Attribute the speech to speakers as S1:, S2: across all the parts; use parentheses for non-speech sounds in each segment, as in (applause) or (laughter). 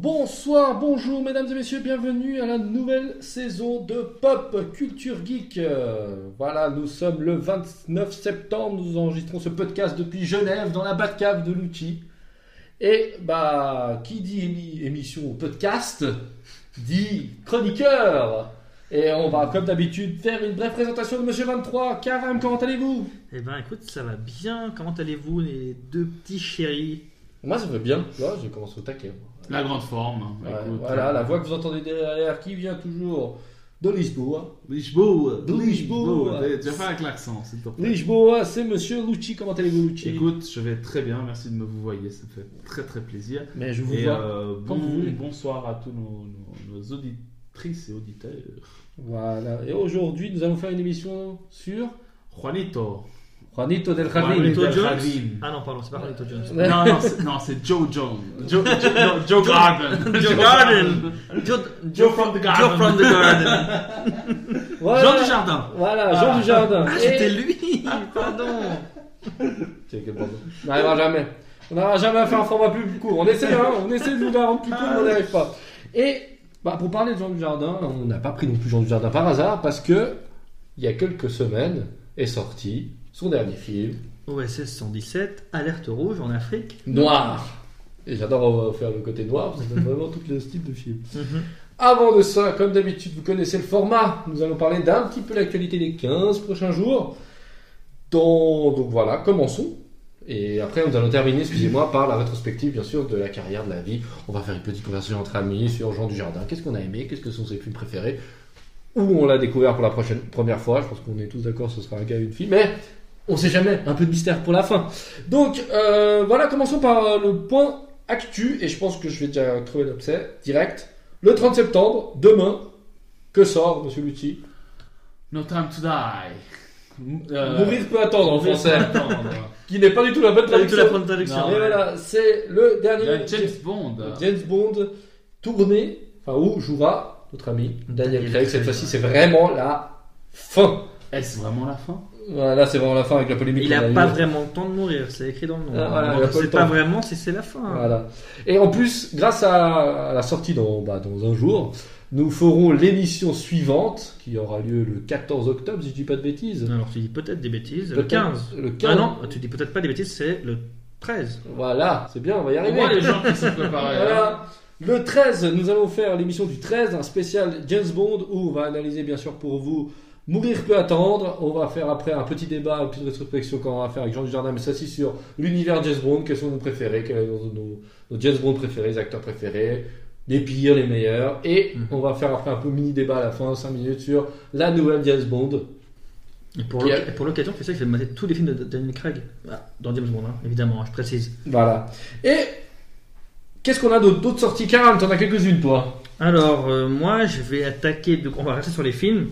S1: Bonsoir, bonjour mesdames et messieurs, bienvenue à la nouvelle saison de Pop Culture Geek. Euh, Voilà, nous sommes le 29 septembre, nous enregistrons ce podcast depuis Genève dans la Batcave de Lucci. Et bah, qui dit émi- émission podcast dit chroniqueur. Et on va comme d'habitude faire une brève présentation de Monsieur 23. Karam, comment allez-vous?
S2: Eh ben écoute, ça va bien. Comment allez-vous les deux petits chéris?
S1: Moi ça va bien, là j'ai commencé au taquet.
S3: La grande forme.
S1: Ouais,
S3: Écoute,
S1: voilà,
S3: euh,
S1: la voix que vous entendez derrière qui vient toujours de Lisboa.
S3: Lisboa.
S1: De Lisboa.
S3: Tu vas faire avec l'accent, s'il te plaît.
S1: Lisboa, c'est Monsieur Lucci. Comment allez-vous, Lucci?
S3: Écoute, je vais très bien. Merci de me vous voyer. Ça me fait très très plaisir.
S1: mais je vous
S3: Et
S1: vois.
S3: euh,
S1: quand
S3: bon-
S1: vous voulez.
S3: bonsoir à tous nos, nos- nos auditrices et auditeurs.
S1: Voilà. Et aujourd'hui, nous allons faire une émission sur
S3: Juanito.
S1: Juanito del Jardín.
S2: Juanito
S3: del
S2: Jones?
S3: Jardín.
S2: Ah non, pardon, c'est pas Juanito Jones.
S3: Non, non, c'est, non, c'est Joe Jones. (laughs) Joe, Joe, non, Joe Garden.
S2: Joe Garden Joe,
S3: Joe from the garden.
S2: Joe from the Garden (laughs)
S1: Voilà.
S3: Jean du Jardin.
S1: Voilà, Jean du Jardin.
S2: Ah,
S1: Et-
S2: c'était lui Pardon (laughs)
S1: Tiens, quel bordel. On n'arrivera jamais. On n'arrivera jamais à faire un format plus court. On essaie, hein, on essaie de nous la rendre plus court, mais on n'y arrive pas. Et bah, pour parler de Jean du Jardin, on n'a pas pris non plus Jean du Jardin par hasard, parce que il y a quelques semaines est sorti son dernier film,
S2: OSS 117, alerte rouge en Afrique.
S1: Noir. Et j'adore euh, faire le côté noir, parce que c'est vraiment (laughs) tout le style de film.
S2: Mhm.
S1: Avant de ça, comme d'habitude, vous connaissez le format. Nous allons parler d'un petit peu l'actualité des 15 prochains jours. Donc voilà, commençons. Et après, nous allons terminer, excusez-moi, par la rétrospective, bien sûr, de la carrière, de la vie. On va faire une petite conversation entre amis sur Jean Dujardin. Qu'est-ce qu'on a aimé? Qu'est-ce que sont ses films préférés? Où on l'a découvert pour la prochaine, première fois Je pense qu'on est tous d'accord, ce sera un gars et une fille. Mais on sait jamais, un peu de mystère pour la fin. Donc euh, voilà, commençons par euh, le point actu. Et je pense que je vais déjà trouver l'objet direct. Le 30 septembre, demain, que sort, monsieur Lucci
S3: No Time to Die. Euh,
S1: Mourir peut attendre en français.
S3: attendre. (laughs)
S1: qui n'est pas du tout la bonne
S2: Pas du tout la
S1: traduction.
S2: bonne
S1: voilà, c'est le dernier
S3: James Bond.
S1: James Bond tourné, enfin où jouera notre ami Daniel Craig. Cette fois-ci, c'est vraiment la fin.
S3: Est-ce vraiment la fin?
S1: Voilà, c'est vraiment la fin avec la polémique.
S2: Il
S1: qu'on
S2: a
S1: eu.
S2: pas vraiment le temps de mourir, c'est écrit dans le nom.
S1: Ah, voilà,
S2: Donc,
S1: il a pas
S2: vraiment si c'est la fin.
S1: Voilà. Et en plus, grâce à la sortie dans, bah, dans un jour, nous ferons l'émission suivante qui aura lieu le 14 octobre, si je dis pas de bêtises.
S2: Alors tu dis peut-être des bêtises. Le
S1: Peut-être
S2: 15.
S1: Le 15.
S2: Ah non, tu dis peut-être pas des bêtises, c'est le 13.
S1: Voilà, c'est bien, on va y arriver.
S3: moins les gens qui sont préparés. hein.
S1: Voilà. Le 13, nous allons faire l'émission du 13, un spécial James Bond où on va analyser bien sûr pour vous Mourir peut attendre. On va faire après un petit débat, une petite rétrospection qu'on va faire avec Jean Dujardin, mais ça aussi sur l'univers James Bond, quels sont nos préférés, quels sont nos, nos James Bond préférés, les acteurs préférés, les pires, les meilleurs? Et
S2: Mhm.
S1: on va faire après un peu mini débat à la fin, 5 minutes sur la nouvelle James Bond.
S2: Et pour l'occasion, tu sais que je vais mater tous les films de Daniel Craig. Ah, dans James Bond, hein, évidemment, je précise.
S1: Voilà. Et qu'est-ce qu'on a d'autre? D'autres sorties Karam, t'en as quelques-unes toi
S2: Alors, euh, moi, je vais attaquer. Donc, on va rester sur les films.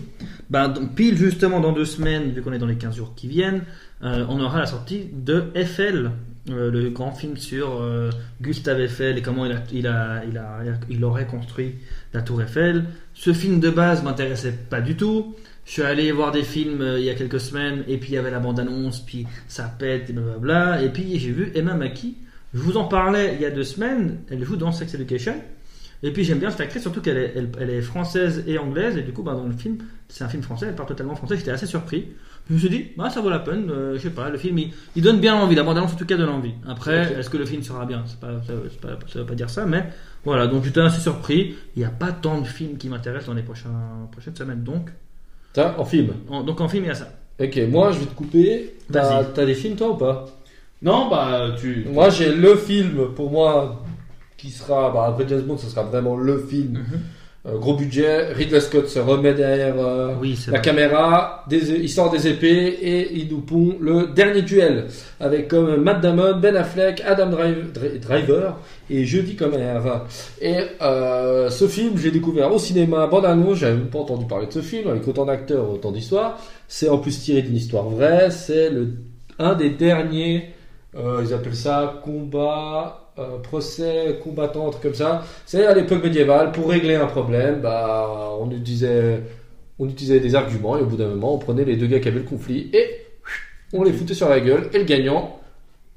S2: Ben, pile justement dans deux semaines, vu qu'on est dans les 15 jours qui viennent, euh, on aura la sortie de Eiffel, euh, le grand film sur euh, Gustave Eiffel et comment il, a, il, a, il, a, il aurait construit la Tour Eiffel. Ce film de base m'intéressait pas du tout. Je suis allé voir des films il y a quelques semaines et puis il y avait la bande-annonce, puis ça pète et blablabla. Et puis j'ai vu Emma Mackey. Je vous en parlais il y a deux semaines. Elle joue dans Sex Education. Et puis j'aime bien cette actrice, surtout qu'elle est, elle, elle est française et anglaise, et du coup bah, dans le film, c'est un film français, elle parle totalement français, j'étais assez surpris. Je me suis dit, bah, ça vaut la peine, euh, je sais pas, le film il, il donne bien envie, la bande-annonce en tout cas donne envie. Après, est-ce que le film sera bien? C'est pas, ça, c'est pas, ça veut pas dire ça, mais voilà, donc j'étais assez surpris. Il n'y a pas tant de films qui m'intéressent dans les prochains, prochaines semaines, donc
S1: T'as en film?
S2: en, donc en film il y a ça.
S1: Ok, moi je vais te couper. T'as
S2: Vas-y.
S1: t'as des films toi ou pas?
S3: Non, bah tu.
S1: Moi, j'ai le film pour moi qui sera, bah, après James Bond, ce sera vraiment le film. Euh, gros budget, Ridley Scott se remet derrière euh,
S2: Oui,
S1: la
S2: vrai.
S1: caméra, des, il sort des épées et il nous pond le dernier duel avec comme Matt Damon, Ben Affleck, Adam Drive- Dri- Driver et Jeudi Comer. Et euh, ce film, j'ai découvert au cinéma, bande annonce, j'avais même pas entendu parler de ce film avec autant d'acteurs, autant d'histoires. C'est en plus tiré d'une histoire vraie. C'est le un des derniers, ils appellent ça combat, euh, procès combattant, truc comme ça. C'est à l'époque médiévale pour régler un problème. Bah, on utilisait, on utilisait des arguments et au bout d'un moment, on prenait les deux gars qui avaient le conflit et on les foutait sur la gueule. Et le gagnant,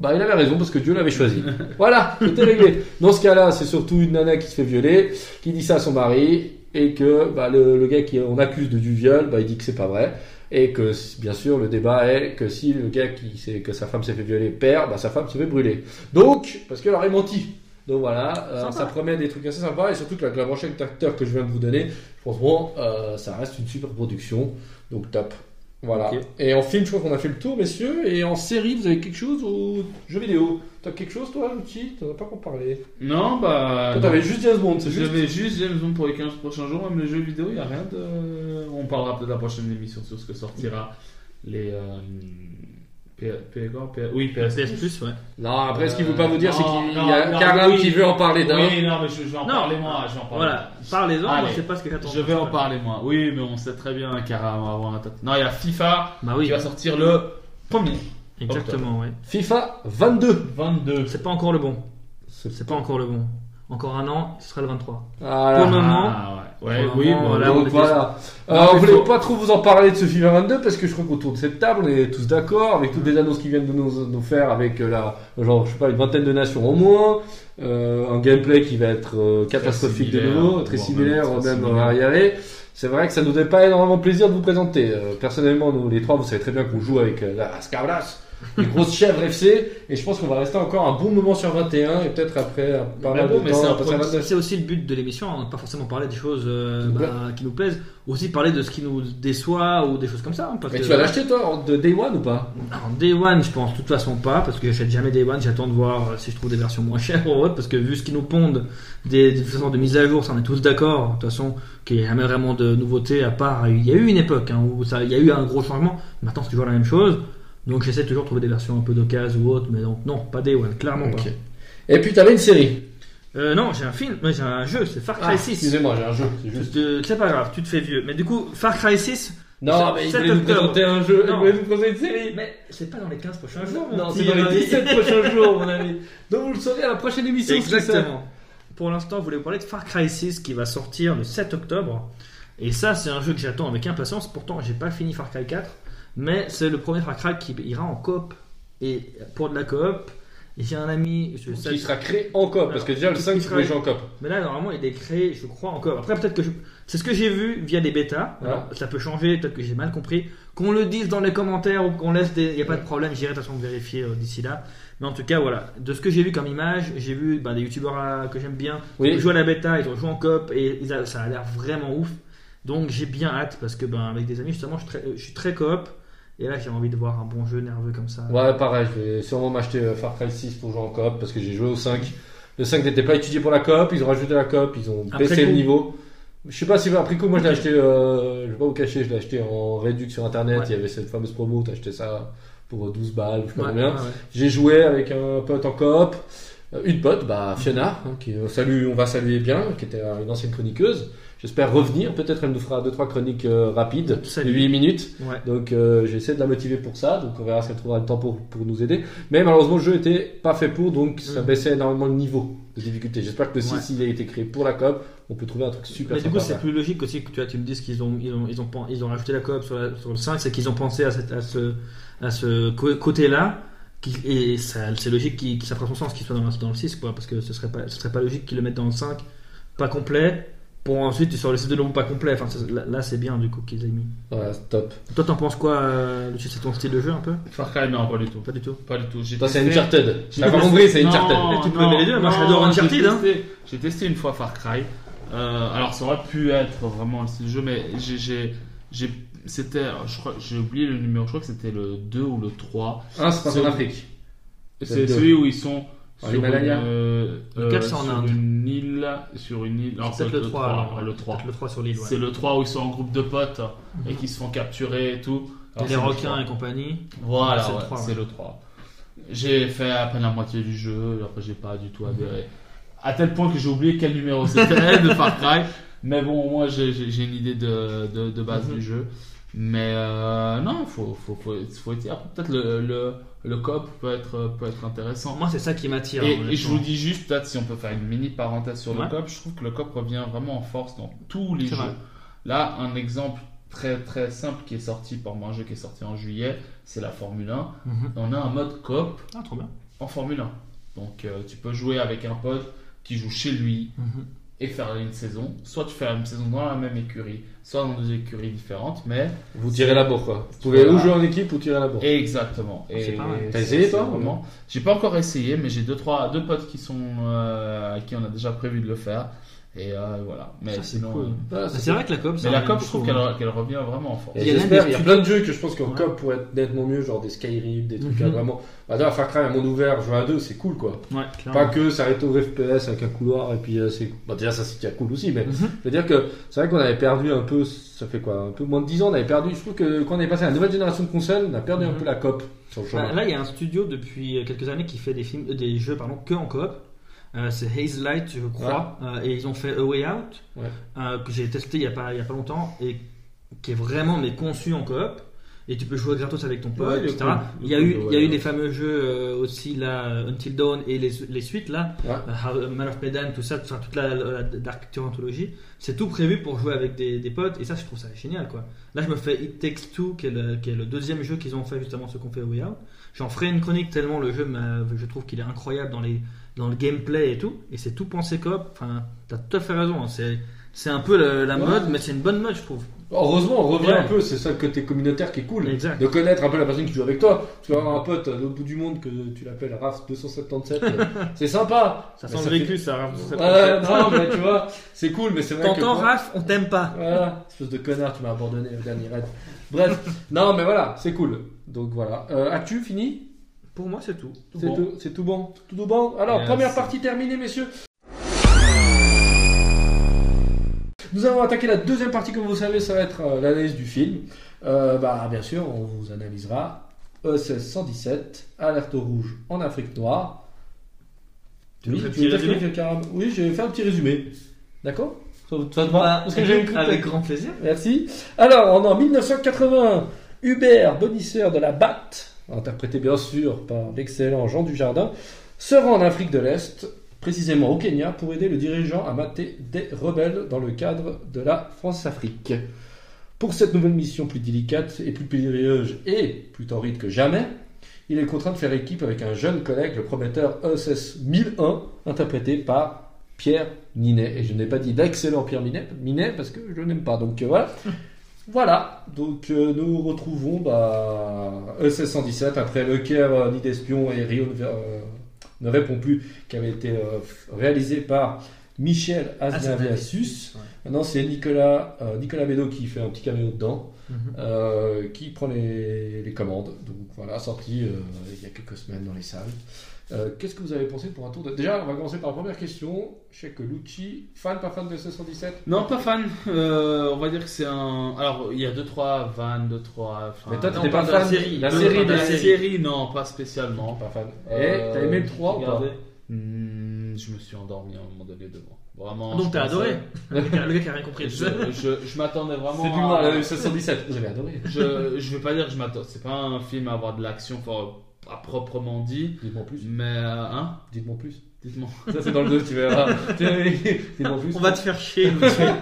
S1: Bah, il avait raison parce que Dieu l'avait choisi. (laughs) voilà, c'était réglé. Dans ce cas-là, c'est surtout une nana qui se fait violer, qui dit ça à son mari, et que bah, le, le gars qui on accuse de du viol, bah, il dit que c'est pas vrai. Et que, bien sûr, le débat est que si le gars qui sait que sa femme s'est fait violer perd, bah, sa femme se fait brûler. Donc, parce qu'elle aurait menti. Donc voilà, euh, ça promet des trucs assez sympas, et surtout que la, la prochaine acteur que je viens de vous donner, franchement, euh, ça reste une super production. Donc top. Voilà. Et en film, je crois qu'on a fait le tour, messieurs. Et en série, vous avez quelque chose ou jeu vidéo? T'as quelque chose, toi, Luchi T'en as pas qu'on parler.
S3: Non, bah.
S1: Toi, t'avais juste James Bond, c'est juste.
S3: J'avais juste James Bond pour les 15 prochains jours, même les jeux vidéo, il n'y a rien de. On parlera peut-être la prochaine émission sur ce que sortira les. Euh... P... P... quoi P... Oui, PS.
S2: PS Plus, ouais.
S1: Non, après, ce qu'il veut pas vous dire, c'est qu'il y a Carlin
S3: oui.
S1: qui veut en parler d'un.
S3: Oui, non, mais je, je vais en
S2: Non.
S3: parler moi. Je vais en parler.
S2: Voilà, parlez-en, je sais pas ce que j'attends.
S3: Je vais en parler moi. Oui, mais on sait très bien qu'Ara va avoir un tas. Non, il y a FIFA
S2: Bah oui,
S3: qui va sortir le premier.
S2: exactement, ouais.
S1: FIFA 22.
S3: 22.
S2: C'est pas encore le bon. C'est pas encore le bon. Encore un an, ce sera le 23.
S1: Voilà.
S2: Pour le moment,
S3: Ah, ouais. Ouais, oui, bon, là,
S2: on est
S1: voilà.
S3: Non,
S1: Euh, on voulait
S3: faut-
S1: pas trop vous en parler de ce FIFA 22 parce que je crois qu'autour de cette table, on est tous d'accord avec toutes les annonces qu'ils viennent de nous, nous faire avec euh, la, genre, je sais pas, une vingtaine de nations au moins, euh, un gameplay qui va être euh, catastrophique de nouveau, très similaire,
S3: même très
S1: même
S3: similaire.
S1: à y aller. C'est vrai que ça nous donne pas énormément plaisir de vous présenter. Euh, personnellement, nous les trois, vous savez très bien qu'on joue avec euh, la Scarlas, les grosses chèvres FC, et je pense qu'on va rester encore un bon moment sur 21 et peut-être après euh, pas
S3: Mais
S1: mal
S3: bon,
S1: de temps
S3: c'est un
S1: à passer à
S3: produit-
S1: 29.
S2: C'est aussi le but de l'émission, on n'a pas forcément parlé des choses euh,
S1: Qui nous
S2: bah, qui nous plaisent, aussi parler de ce qui nous déçoit ou des choses comme ça. hein, parce
S1: Mais
S2: que-
S1: tu vas l'acheter toi de Day One ou pas?
S2: Alors, Day One, je pense de toute façon pas, parce que j'achète jamais Day One, j'attends de voir euh, si je trouve des versions moins chères ou autre, parce que vu ce qu'ils nous pondent, des, des façons de mise à jour, ça on est tous d'accord, de toute façon, qu'il n'y a jamais vraiment de nouveautés, à part, il y a eu une époque hein, où ça, il y a eu un gros changement, maintenant c'est toujours la même chose, donc j'essaie toujours de trouver des versions un peu d'occasion ou autre, mais donc non, pas Day One, clairement
S1: Ok. Et puis t'avais une série.
S2: pas. Euh, non, j'ai un film, mais j'ai un jeu, c'est Far Cry
S1: Ah,
S2: 6.
S1: excusez-moi, j'ai un jeu, c'est juste.
S2: C'est pas grave, tu te fais vieux, mais du coup, Far Cry 6,
S1: Non, mais il voulait nous présenter un jeu, il
S2: Non.
S1: voulait nous présenter une série.
S2: mais c'est pas dans les 15 prochains jours,
S1: Non, c'est dans les
S2: ami.
S1: 17 prochains (laughs) jours, mon ami. Donc vous le saurez à la prochaine émission.
S2: Exactement. Pour l'instant, je voulais vous parler de Far Cry 6 qui va sortir le 7 octobre. Et ça, c'est un jeu que j'attends avec impatience. Pourtant, j'ai pas fini Far Cry 4. Mais c'est le premier Far Cry qui ira en coop. Et pour de la coop, j'ai un ami. Je,
S1: Qui sera créé en coop, parce que déjà le
S2: Qui
S1: 5 tu
S2: sera-
S1: jouer en coop.
S2: mais là, normalement, il est créé, je crois, en coop. Après, peut-être que je... c'est ce que j'ai vu via des bêtas. Ça peut changer, peut-être que j'ai mal compris. Qu'on le dise dans les commentaires ou qu'on laisse des. Il n'y a pas de problème, j'irai de toute façon vérifier euh, d'ici là. Mais en tout cas, voilà. De ce que j'ai vu comme image, j'ai vu bah, des youtubeurs euh, que j'aime bien
S1: Oui.
S2: ils ont joué à la bêta, ils ont joué en coop et ils a- ça a l'air vraiment ouf. Donc j'ai bien hâte parce que ben, avec des amis, justement, je suis très, je suis très coop. Et là, j'ai envie de voir un bon jeu nerveux comme ça.
S1: Ouais, pareil, je vais sûrement m'acheter euh, Far Cry 6 pour jouer en coop, parce que j'ai joué au 5. Le 5 n'était pas étudié pour la coop, ils ont rajouté la coop, ils ont
S2: Après
S1: baissé le niveau. Je sais pas si après coup, moi je l'ai acheté, euh, je vais pas vous cacher, je l'ai acheté en réduc sur internet,
S2: Ouais.
S1: il y avait cette fameuse promo, t'as acheté ça pour 12 balles, je sais pas combien.
S2: ouais, ouais.
S1: J'ai joué avec un pote en coop, euh, une pote, bah Fiona, hein, qui on salue, on va saluer bien, qui était euh, une ancienne chroniqueuse. J'espère revenir, peut-être elle nous fera deux trois chroniques euh, rapides, de
S2: Salut.
S1: 8 minutes.
S2: Ouais.
S1: Donc euh, j'essaie de la motiver pour ça, donc on verra si elle trouvera le temps pour, pour nous aider. Mais malheureusement le jeu était pas fait pour, donc ça
S2: Mhm.
S1: baissait énormément le niveau de difficulté. J'espère que le 6
S2: Ouais.
S1: il a été créé pour la coop, on peut trouver un truc super
S2: Mais du coup, c'est plus logique aussi que tu, vois, tu me dises qu'ils ont, ils ont, ils ont, ils ont rajouté la coop sur, la- sur le 5, c'est qu'ils ont pensé à, cette, à ce, à ce côté-là. qui- Et c'est logique qu'il- que ça fera son sens qu'il soit dans le, dans le 6, quoi, parce que ce serait pas, ce serait pas logique qu'ils le mettent dans le 5, pas complet, pour ensuite sur le 6 de nouveau pas complet. Enfin, là, c'est bien du coup qu'ils aient mis.
S1: Ouais, top.
S2: Toi, t'en penses quoi, euh, C'est ton style de jeu un peu?
S3: Far Cry, non, pas du tout.
S2: Pas du tout.
S3: Pas du tout. J'ai
S1: Toi c'est Uncharted.
S3: J'ai
S1: T'as pas compris, c'est Uncharted.
S2: Tu peux aimer les deux, moi, j'adore Uncharted,
S3: J'ai
S2: hein.
S3: testé, j'ai testé une fois Far Cry. Euh, alors ça aurait pu être vraiment le style de jeu, mais j'ai, j'ai, j'ai- c'était, je crois, j'ai oublié le numéro. Je crois que c'était le 2 ou le 3.
S1: Un c'est pas
S3: C'est-
S1: en Afrique.
S3: C'est celui où ils sont sur une,
S1: Himalaya.
S3: euh,
S2: Le
S3: euh,
S2: quatre, c'est en
S3: sur
S2: Inde.
S3: une île, sur une île. Alors,
S2: Peut-être
S3: c'est
S2: le 3. alors,
S3: ouais, le 3.
S2: Peut-être le 3 sur l'île. ouais.
S3: C'est le 3 où ils sont en groupe de potes et
S2: Mhm.
S3: qui se font capturer et tout. Alors,
S2: les
S3: c'est le
S2: requins
S3: 3.
S2: et compagnie.
S3: Voilà,
S2: C'est le
S3: ouais,
S2: 3,
S3: c'est
S2: ouais.
S3: le 3. J'ai fait à peine la moitié du jeu, après j'ai pas du tout adhéré. À tel point que j'ai oublié quel numéro c'était (laughs) de Far Cry. Mais bon, moi j'ai une idée de, de, de base
S2: Mhm.
S3: du jeu. Mais euh, non, faut, faut, faut, faut. Après, peut-être le, le, le coop peut être, peut être intéressant.
S2: Moi, c'est ça qui m'attire.
S3: Et, je vous dis juste, peut-être si on peut faire une mini parenthèse sur
S2: Ouais.
S3: le COP, je trouve que le COP revient vraiment en force dans tous les jeux.
S2: vrai.
S3: Là, un exemple très très simple qui est sorti par moi, un jeu qui est sorti en juillet, c'est la Formule 1.
S2: Mhm.
S3: On a un mode COP
S2: Ah, trop bien.
S3: en Formule 1. Donc euh, tu peux jouer avec un pote qui joue chez lui
S2: Mhm.
S3: Et faire une saison. Soit tu fais une saison dans la même écurie, soit dans deux écuries différentes, mais
S1: Vous tirez la bourre, quoi. Vous pouvez ou jouer en équipe ou tirer la bourre.
S3: exactement. Et
S2: pas mal.
S1: T'as essayé, toi,
S3: vraiment... J'ai pas encore essayé, mais j'ai deux trois deux potes qui sont euh, à qui on a déjà prévu de le faire. Et euh, voilà. Mais
S2: Ça, c'est cool.
S3: euh,
S1: Voilà, c'est
S2: vrai que la COP,
S3: Mais la COP, je trouve qu'elle
S2: hein.
S3: qu'elle revient vraiment en force.
S2: Il y a même
S1: j'espère,
S2: des
S1: il y a
S2: studios-
S1: plein de jeux que je pense qu'en
S2: Ouais.
S1: COP pourraient être nettement mieux, genre des Skyrim, des trucs
S2: Mhm.
S1: vraiment. Bah, d'ailleurs, Far Cry à monde ouvert, jouer à deux, c'est cool quoi.
S2: Ouais,
S1: Pas que ça arrête au FPS avec un couloir et puis euh, c'est. Bah, déjà, ça c'est déjà cool aussi, mais
S2: Mhm.
S1: je veux dire que c'est vrai qu'on avait perdu un peu, ça fait quoi, un peu moins de 10 ans, on avait perdu. Je trouve que quand on est passé à la nouvelle génération de consoles, on a perdu un
S2: Mhm.
S1: peu la COP sur le
S2: Bah, là, il y a un studio depuis quelques années qui fait des films, euh, des jeux pardon, que en coop. Euh, c'est Haze Light, je crois, Euh, et ils ont fait A Way Out,
S1: Ouais.
S2: euh, que j'ai testé il y a pas il y a pas longtemps et qui est vraiment mais conçu en coop. Et tu peux jouer gratos avec ton pote,
S3: Ouais,
S2: etc. Il y a eu,
S3: cool,
S2: il y a
S3: ouais.
S2: eu des fameux jeux euh, aussi là, euh, Until Dawn et les, les suites là,
S1: Ouais.
S2: euh, How- Man of Medan, tout ça, toute la, la, Dark Anthology. C'est tout prévu pour jouer avec des, des potes et ça, je trouve ça génial quoi. Là, je me fais It Takes Two, qui est le, qui est le deuxième jeu qu'ils ont fait justement, ce qu'on fait A Way Out. J'en ferai une chronique tellement le jeu, je trouve qu'il est incroyable dans, les, dans le gameplay et tout. Et c'est tout pensé coop. Enfin, t'as tout à fait raison. hein. C'est, c'est un peu la, la
S1: Ouais.
S2: mode, mais c'est une bonne mode, je trouve.
S1: Heureusement, on revient
S2: Ouais.
S1: un peu, c'est ça le côté communautaire qui est cool.
S2: Exact.
S1: De connaître un peu la personne qui joue avec toi. Tu vas avoir un pote l'autre bout du monde que tu l'appelles RAF 277. euh, (laughs) c'est sympa.
S2: Ça sent le
S1: fait-
S2: vécu, ça.
S1: Ouais, non, mais tu vois, c'est cool, mais c'est vrai que.
S2: T'entends,
S1: moi-
S2: Raph, on t'aime pas.
S1: Voilà, espèce de connard, tu m'as abandonné au dernier raid. Bref, non, mais voilà, c'est cool. Donc voilà. Euh, Actu, fini?
S2: Pour moi, c'est tout.
S1: C'est tout, c'est tout bon Tout bon Alors,
S3: Yes.
S1: première partie terminée, messieurs. Nous allons attaquer la deuxième partie, comme vous savez, ça va être euh, l'analyse du film. Euh, bah, bien sûr, on vous analysera E ESS 117, Alerte rouge en Afrique noire.
S2: Tu fais un
S1: veux dire quelque- Oui, un petit résumé. D'accord
S2: Bah,
S1: Parce que j'ai
S2: avec grand plaisir.
S1: Merci. Alors, en 1980. Hubert, bonisseur de la BAT, interprété bien sûr par l'excellent Jean Dujardin, se rend en Afrique de l'Est, précisément au Kenya, pour aider le dirigeant à mater des rebelles dans le cadre de la France-Afrique. Pour cette nouvelle mission plus délicate et plus périlleuse et plus torride que jamais, il est contraint de faire équipe avec un jeune collègue, le prometteur ESS 1001, interprété par Pierre Ninet. Et je n'ai pas dit d'excellent Pierre Minet, Minet parce que je n'aime pas. Donc euh, voilà. (laughs) Voilà, donc euh, nous retrouvons bah, ESS 117 après Le Caire, euh, Nid d'espion et Rio euh, ne répond plus, qui avait été euh, réalisé par Michel Aznaviasus.
S2: Ouais.
S1: Maintenant c'est Nicolas, euh, Nicolas Bédo qui fait un petit caméo dedans,
S2: Mhm.
S1: euh, qui prend les, les commandes. Donc voilà, sorti euh, il y a quelques semaines dans les salles. Euh, Qu'est-ce que vous avez pensé pour un tour de... Déjà, on va commencer par la première question. Je sais que Lucci, fan, pas fan de ESS 117
S3: Non, pas fan. Euh, on va dire que c'est un. Alors, il y a 2-3 vannes, 2-3. Enfin...
S1: Mais toi,
S2: on
S1: pas
S2: parle de la
S1: fan
S2: série.
S1: La
S2: Non,
S1: série,
S2: de
S3: la
S2: la
S3: série, non, pas spécialement.
S1: Pas fan.
S3: Euh,
S1: Et t'as aimé le 3 ou pas.
S3: Hmm, je me suis endormi à un moment donné devant. Vraiment.
S2: Donc t'as adoré (laughs) le gars, le gars qui a rien compris.
S3: Je, je, je m'attendais vraiment.
S1: C'est du
S3: à-
S1: mal, la 717. Vous avez adoré.
S3: je, je vais pas dire que je m'attends. C'est pas un film à avoir de l'action, enfin, à proprement dit.
S1: Dites-moi plus.
S3: Mais, euh, hein
S1: Dites-moi plus.
S3: Dites-moi. (laughs)
S1: Ça, c'est dans le 2, tu verras. (laughs) Dites-moi plus.
S2: On va te faire chier.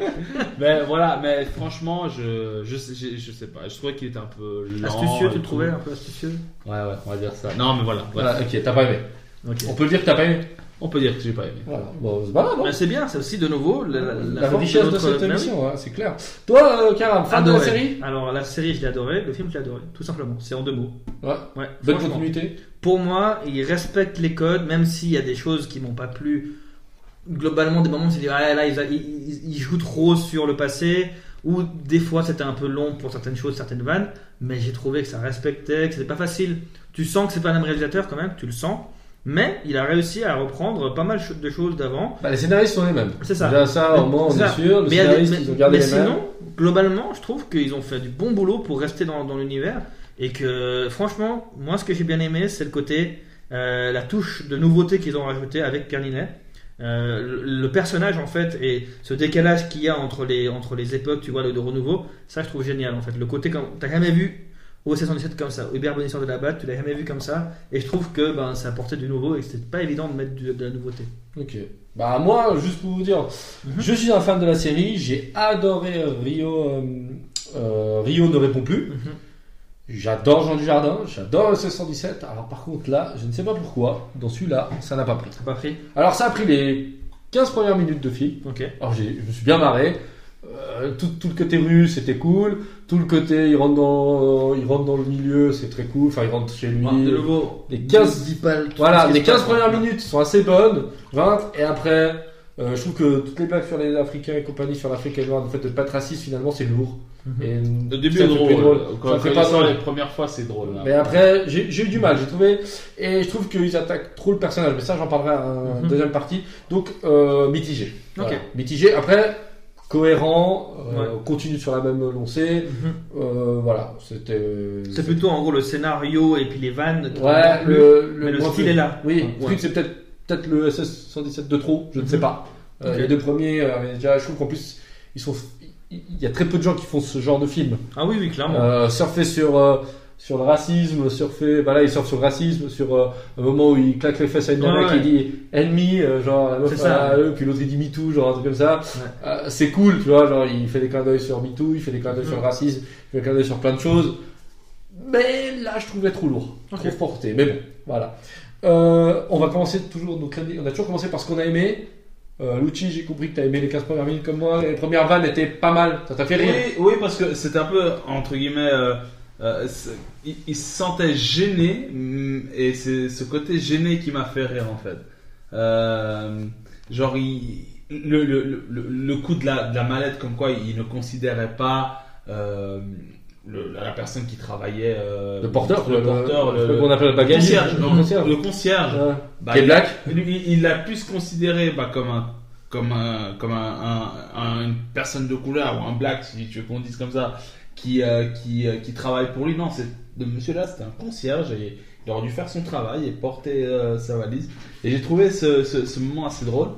S2: (laughs)
S3: mais voilà, mais franchement, je, je, sais- je, je sais pas. Je trouvais qu'il était un peu lent.
S2: astucieux, tu le trouvais un peu astucieux?
S3: Ouais, ouais, on va dire ça. Non, mais voilà. voilà.
S1: Voilà, ok, t'as pas aimé.
S2: Ok.
S1: On peut dire que t'as pas aimé.
S3: On peut dire que j'ai pas aimé.
S1: Voilà. Bon, c'est pas grave,
S2: Bah,
S1: hein.
S2: c'est bien, c'est aussi de nouveau la, la,
S1: La,
S2: force
S1: richesse de
S2: notre-
S1: cette
S2: oui.
S1: émission, hein, c'est clair. Toi, euh, Karam, fan de la série
S2: Alors la série, je l'ai adoré, le film, je l'ai adoré, tout simplement. C'est en deux mots.
S1: Ouais.
S2: Ouais.
S1: Bonne continuité.
S2: Pour moi, il respecte les codes, même s'il y a des choses qui m'ont pas plu. Globalement, des moments où dit, ah, là, ils, ils- ils jouent trop sur le passé, ou des fois c'était un peu long pour certaines choses, certaines vannes, mais j'ai trouvé que ça respectait, que c'était pas facile. Tu sens que c'est pas le même réalisateur quand même, tu le sens, mais il a réussi à reprendre pas mal de choses d'avant.
S1: Bah, les scénaristes sont les mêmes.
S2: C'est ça.
S1: Déjà, ça, au moins, on est sûr. Les
S2: Mais, des-
S1: scénaristes,
S2: mais-
S1: ils ont gardé
S2: mais
S1: les
S2: sinon,
S1: mêmes.
S2: globalement, je trouve qu'ils ont fait du bon boulot pour rester dans, dans l'univers. Et que, franchement, moi, ce que j'ai bien aimé, c'est le côté, euh, la touche de nouveauté qu'ils ont rajouté avec Pierre Ninet. Euh, le, le personnage, en fait, et ce décalage qu'il y a entre les, entre les époques, tu vois, le de renouveau, ça, je trouve génial, en fait. Le côté, comme, t'as jamais vu OC 117 comme ça. Hubert Bonisseur de la Batte, tu l'as jamais vu comme ça. Et je trouve que, ben, ça apportait du nouveau et que c'était pas évident de mettre du- de la nouveauté.
S1: Ok. Bah moi, juste pour vous dire,
S2: Mhm.
S1: je suis un fan de la série. J'ai adoré euh, Rio. euh, euh, Rio ne répond plus. J'adore Jean Dujardin, j'adore le 1617. Alors par contre là, je ne sais pas pourquoi, dans celui-là, ça n'a pas pris.
S2: T'as pas pris
S1: Alors ça a pris les 15 premières minutes de film.
S2: Ok.
S1: Alors je me suis bien marré. Euh, tout, tout le côté russe, c'était cool. Tout le côté, il rentre dans, il rentre dans le milieu, c'est très cool. Enfin, il rentre chez lui.
S2: Bon, de nouveau,
S1: les 15
S2: dis pas le-
S1: Voilà, les
S2: se
S1: 15
S2: passe,
S1: premières
S2: quoi.
S1: minutes sont assez bonnes, 20, et après, euh, je trouve que toutes les blagues sur les Africains et compagnie, sur l'Afrique et le fait de ne pas être raciste, finalement, c'est lourd. Et
S3: Le début est drôle.
S1: drôle.
S3: Quand,
S1: Ça
S3: quand
S1: pas
S3: les premières fois, c'est drôle. là.
S1: Mais après, j'ai j'ai eu du mal, j'ai trouvé, et je trouve qu'ils attaquent trop le personnage, mais ça, j'en parlerai en
S2: Mhm.
S1: deuxième partie. Donc, euh, mitigé.
S2: Ok.
S1: Voilà. Mitigé. Après, cohérent, euh,
S2: Ouais.
S1: continue sur la même lancée.
S2: Mhm.
S1: Euh, voilà, c'était.
S2: C'est plutôt en gros le scénario et puis les vannes. qui
S1: Ouais, le,
S2: mais le style est là.
S1: Oui,
S2: Ouais.
S1: le truc c'est peut-être peut-être le SS 117 de trop, je ne
S2: Mhm.
S1: sais pas. Euh. Les deux premiers, euh, déjà, je trouve qu'en plus, ils sont, il y a très peu de gens qui font ce genre de film.
S2: Ah oui, oui, clairement.
S1: Euh, surfer sur euh, sur le racisme, surfer, voilà, ils surfent sur le racisme, sur euh, un moment où il claque les fesses à une nana
S2: Ouais,
S1: qui dit ennemi, euh, genre la meuf
S2: ça.
S1: à eux, puis l'autre il dit MeToo, genre un truc comme ça. Euh, c'est cool, tu vois, genre il fait des clins d'œil sur MeToo, il fait des clins d'œil sur le racisme, il fait des clins d'œil sur plein de choses. Mais là, je trouvais trop lourd, trop porté. Mais bon, voilà. Euh, on va commencer toujours nos crédits. On a toujours commencé par ce qu'on a aimé. Euh, Lucci, j'ai compris que tu as aimé les 15 premières minutes comme moi. Les premières vannes étaient pas mal. Ça t'a fait rire
S3: Oui, oui, parce que c'était un peu, entre guillemets, euh, il, il se sentait gêné, mm, et c'est ce côté gêné qui m'a fait rire en fait. Euh, genre, il- le, le, le, le- coup de la, de la mallette, comme quoi il ne considérait pas euh, la personne qui travaillait.
S1: Le porteur,
S3: le,
S1: le-
S3: porteur,
S1: le- qu'on appelle le
S3: concierge,
S1: Le
S3: non,
S1: concierge.
S3: le concierge. Bah, il-
S1: black
S3: lui, il a pu se considérer bah, comme un comme un comme un, un- un- une personne de couleur ou un black si tu veux qu'on dise comme ça qui euh, qui euh, qui travaille pour lui non c'est de monsieur là c'était un concierge et il aurait dû faire son travail et porter euh, sa valise et j'ai trouvé ce, ce, ce moment assez drôle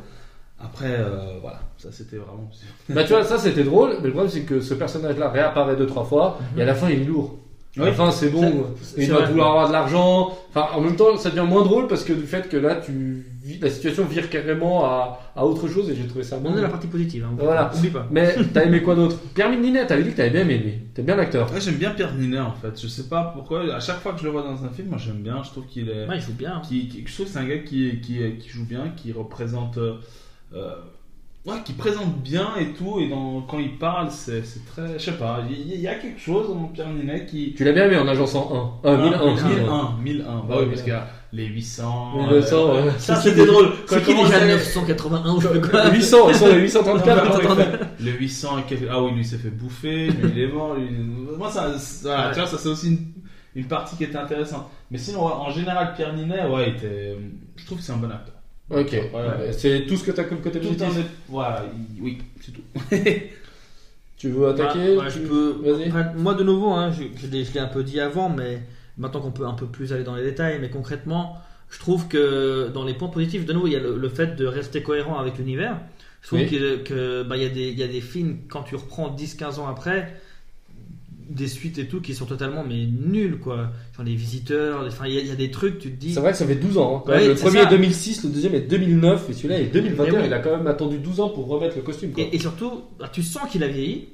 S3: après euh, voilà ça c'était vraiment (laughs)
S1: Bah, tu vois, ça c'était drôle. Mais le problème, c'est que ce personnage-là réapparaît deux, trois fois. Et à la fin, il est lourd. À la
S3: Oui.
S1: fin, c'est bon. Il va vouloir avoir de l'argent. Enfin, en même temps, ça devient moins drôle parce que du fait que là, tu la situation vire carrément à, à autre chose et j'ai trouvé ça bon.
S2: On est la partie positive. Hein, oublie
S1: Voilà.
S2: pas. Oublie pas.
S1: Mais (laughs) t'as aimé quoi d'autre? Pierre Ninet, t'avais dit que t'avais bien aimé lui. T'es bien l'acteur.
S3: Ouais, j'aime bien Pierre Ninet en fait je sais pas pourquoi à chaque fois que je le vois dans un film moi j'aime bien je trouve qu'il est
S2: Ouais, il joue bien. hein.
S3: qui, qui- je trouve que c'est un gars qui, qui, qui joue bien, qui représente. euh, euh, ouais, qui présente bien et tout, et dans, quand il parle, c'est c'est très. Je sais pas, il, y a quelque chose dans Pierre Ninet qui.
S1: Tu l'as bien aimé en agent 101. Euh, 1001.
S3: 1001, 1001. Bah oui, parce qu'il les 800.
S1: 900,
S3: euh,
S1: ouais.
S3: Ça, c'était drôle.
S2: C'est qui déjà
S3: à-
S2: 981 ou je quoi
S1: 800, ils sont les
S3: Non,
S1: 834.
S3: mais
S1: attends.
S3: attends, il fait Le 800 et quelques- Ah oui, lui il s'est fait bouffer, lui il est mort. Lui... Moi, ça, ça- voilà,
S2: Ouais.
S3: tu vois, ça c'est aussi une, une partie qui était intéressante. Mais sinon, ouais, en général, Pierre Ninet, ouais, il était... je trouve que c'est un bon acteur.
S1: Ok.
S3: ouais.
S1: C'est tout ce que t'as comme côté
S3: Tout
S1: positif.
S3: est- Voilà, il- oui, c'est tout.
S1: Tu veux attaquer
S2: Ouais, ouais,
S1: Tu-
S2: je peux. Moi, de nouveau, hein, je l'ai un peu dit avant, mais maintenant qu'on peut un peu plus aller dans les détails, mais concrètement, je trouve que dans les points positifs, de nouveau, il y a le, le fait de rester cohérent avec l'univers. Je trouve
S1: Oui.
S2: que, que, bah, y a des, il y a des films, quand tu reprends 10-15 ans après, des suites et tout qui sont totalement mais nuls quoi. Genre les visiteurs, enfin il y, a- il y a des trucs, tu te dis.
S1: C'est vrai que ça fait 12 ans. hein.
S2: Ouais,
S1: le premier
S2: ça.
S1: est 2006, le deuxième est 2009 et celui-là est 2021.
S2: Mais oui.
S1: Il a quand même attendu 12 ans pour remettre le costume. Quoi.
S2: Et, et surtout, bah, tu sens qu'il a vieilli.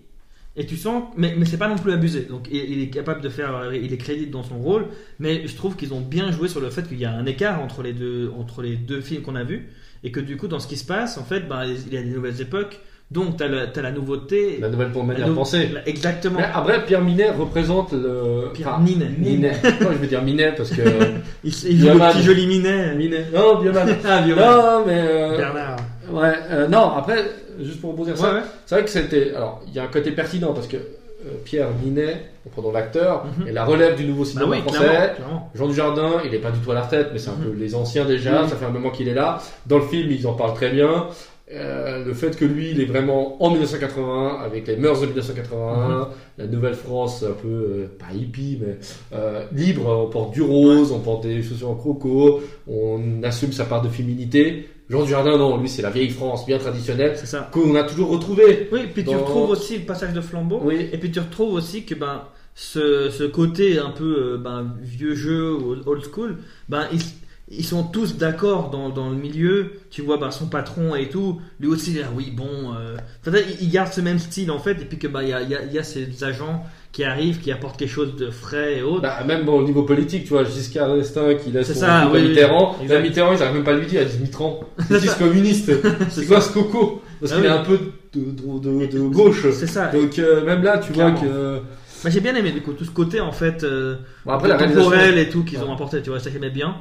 S2: Et tu sens, mais, mais c'est pas non plus abusé. Donc il, il est capable de faire, il est crédible dans son rôle. Mais je trouve qu'ils ont bien joué sur le fait qu'il y a un écart entre les deux, entre les deux films qu'on a vus. Et que du coup, dans ce qui se passe, en fait, bah, il y a des nouvelles époques. Donc t'as la, t'as la nouveauté.
S1: La nouvelle pour manière de penser.
S2: Exactement.
S1: Mais après, Pierre Minet représente le.
S2: Pierre Ninet.
S1: Minet. (laughs) Non, je vais dire Minet parce que. (laughs)
S2: Il, il joue le petit joli minet.
S1: Minet. Non, Bioman. (laughs)
S2: Ah, Bioman.
S1: Non, mais. euh,
S2: Bernard.
S1: Ouais, euh, non, après, juste pour rebondir
S2: Ouais,
S1: ça,
S2: ouais.
S1: c'est vrai que c'était. Alors, il y a un côté pertinent parce que euh, Pierre Minet, prenons l'acteur,
S2: Mhm.
S1: est la relève du nouveau
S2: Bah
S1: cinéma
S2: oui,
S1: français.
S2: clairement, clairement.
S1: Jean Dujardin, il n'est pas du tout à la retraite, mais c'est un
S2: Mhm.
S1: peu les anciens déjà,
S2: Mhm.
S1: ça fait un moment qu'il est là. Dans le film, ils en parlent très bien. Euh, le fait que lui, il est vraiment en 1981, avec les mœurs de 1981,
S2: Mhm.
S1: la nouvelle France un peu, euh, pas hippie, mais euh, libre, on porte du rose, on porte des chaussures en croco, on assume sa part de féminité. Jean Dujardin, non, lui, c'est la vieille France, bien traditionnelle,
S2: C'est ça.
S1: qu'on a toujours retrouvée.
S2: Oui, puis tu retrouves aussi le passage de flambeau.
S1: Oui,
S2: Et puis tu retrouves aussi que ben ce, ce côté un peu euh, ben, vieux jeu ou old school, ben ils, ils sont tous d'accord dans, dans le milieu. Tu vois ben, son patron et tout, lui aussi ah oui bon. Euh, enfin, il, il garde ce même style en fait et puis que ben il y a, y a- y a ces agents qui arrive, qui apporte quelque chose de frais et autre.
S1: Bah, même bon, au niveau politique, tu vois, Giscard d'Estaing qui laisse son à
S2: oui,
S1: Mitterrand.
S2: exact.
S1: Là, Mitterrand, ils arrivent même pas à lui dire, il (laughs) dit Mitterrand. C'est
S2: ça.
S1: communiste. C'est quoi ce coco Parce
S2: Ah
S1: qu'il est
S2: oui.
S1: un peu de, de, de, de gauche.
S2: C'est ça.
S1: Donc, euh, même là, tu vois que.
S2: Bah, j'ai bien aimé du coup tout ce côté en fait euh,
S1: Bon, après, la
S2: temporel
S1: réalisation.
S2: et tout qu'ils
S1: Ouais.
S2: ont apporté, tu vois, ça j'aimais bien.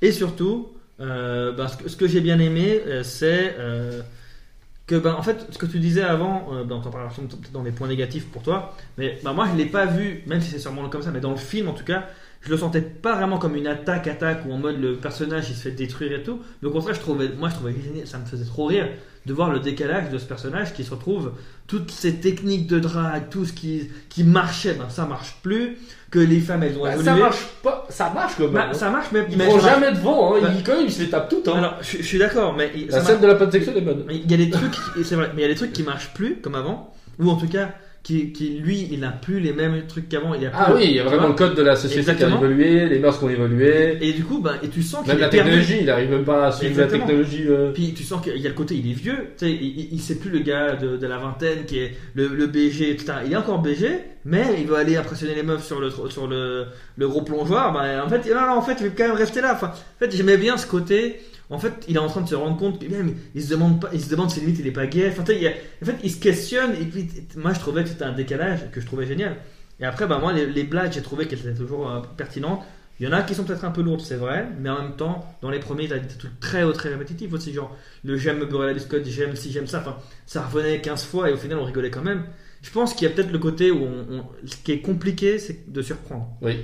S2: Et surtout, euh, bah, ce que, j'ai bien aimé, euh, c'est que, bah, en fait, ce que tu disais avant, euh, bah, on dans les points négatifs pour toi, mais bah, moi je l'ai pas vu, même si c'est sûrement comme ça, mais dans le film en tout cas, je le sentais pas vraiment comme une attaque, attaque, ou en mode le personnage il se fait détruire et tout, mais au contraire, je trouvais, moi je trouvais ça me faisait trop rire de voir le décalage de ce personnage qui se retrouve toutes ces techniques de drague, tout ce qui, qui marchait, ben, ça marche plus, que les femmes elles ont
S1: Bah,
S2: évolué.
S1: ça marche pas, ça marche quand même.
S2: Bah,
S1: hein.
S2: ça marche, mais,
S1: Il
S2: mais
S1: prend
S2: ça marche-
S1: jamais de vent, hein.
S2: Bah.
S1: il, quand même, il se les tape toutes. Hein.
S2: Alors, je, je suis d'accord, mais ça
S1: la
S2: marche-
S1: scène de la pansexuelle est bonne.
S2: il y a des trucs, c'est vrai, mais il y a des trucs qui marchent plus comme avant, ou en tout cas qui, qui lui, il n'a plus les mêmes trucs qu'avant. Il a
S1: Ah oui, il y a vraiment
S2: vois.
S1: le code de la société
S2: Exactement.
S1: qui a évolué, les mœurs qui ont évolué.
S2: Et du coup, ben, et tu sens qu'il
S1: Même la
S2: perdu.
S1: technologie, il arrive même pas à suivre la technologie. euh.
S2: Puis tu sens qu'il y a le côté, il est vieux, tu sais, il, il, il sait plus le gars de, de la vingtaine qui est le, le BG, etc. Il est encore BG, mais il veut aller impressionner les meufs sur le, sur le, le gros plongeoir. Ben, en fait, non, non, en fait, il veut quand même rester là. Enfin, en fait, j'aimais bien ce côté. En fait, il est en train de se rendre compte que même il se demande pas, il se demande si limite il est pas gay. En fait, il se questionne. Et puis, moi, je trouvais que c'était un décalage que je trouvais génial. Et après, ben, moi, les, blagues, j'ai trouvé qu'elles étaient toujours euh, pertinentes. Il y en a qui sont peut-être un peu lourdes, c'est vrai, mais en même temps, dans les premiers, t'as des trucs très hauts, très répétitifs aussi, genre le j'aime me beurrer la biscotte, j'aime si j'aime ça, enfin, ça revenait 15 fois et au final on rigolait quand même. Je pense qu'il y a peut-être le côté où on- ce qui est compliqué, c'est de surprendre.
S1: Oui,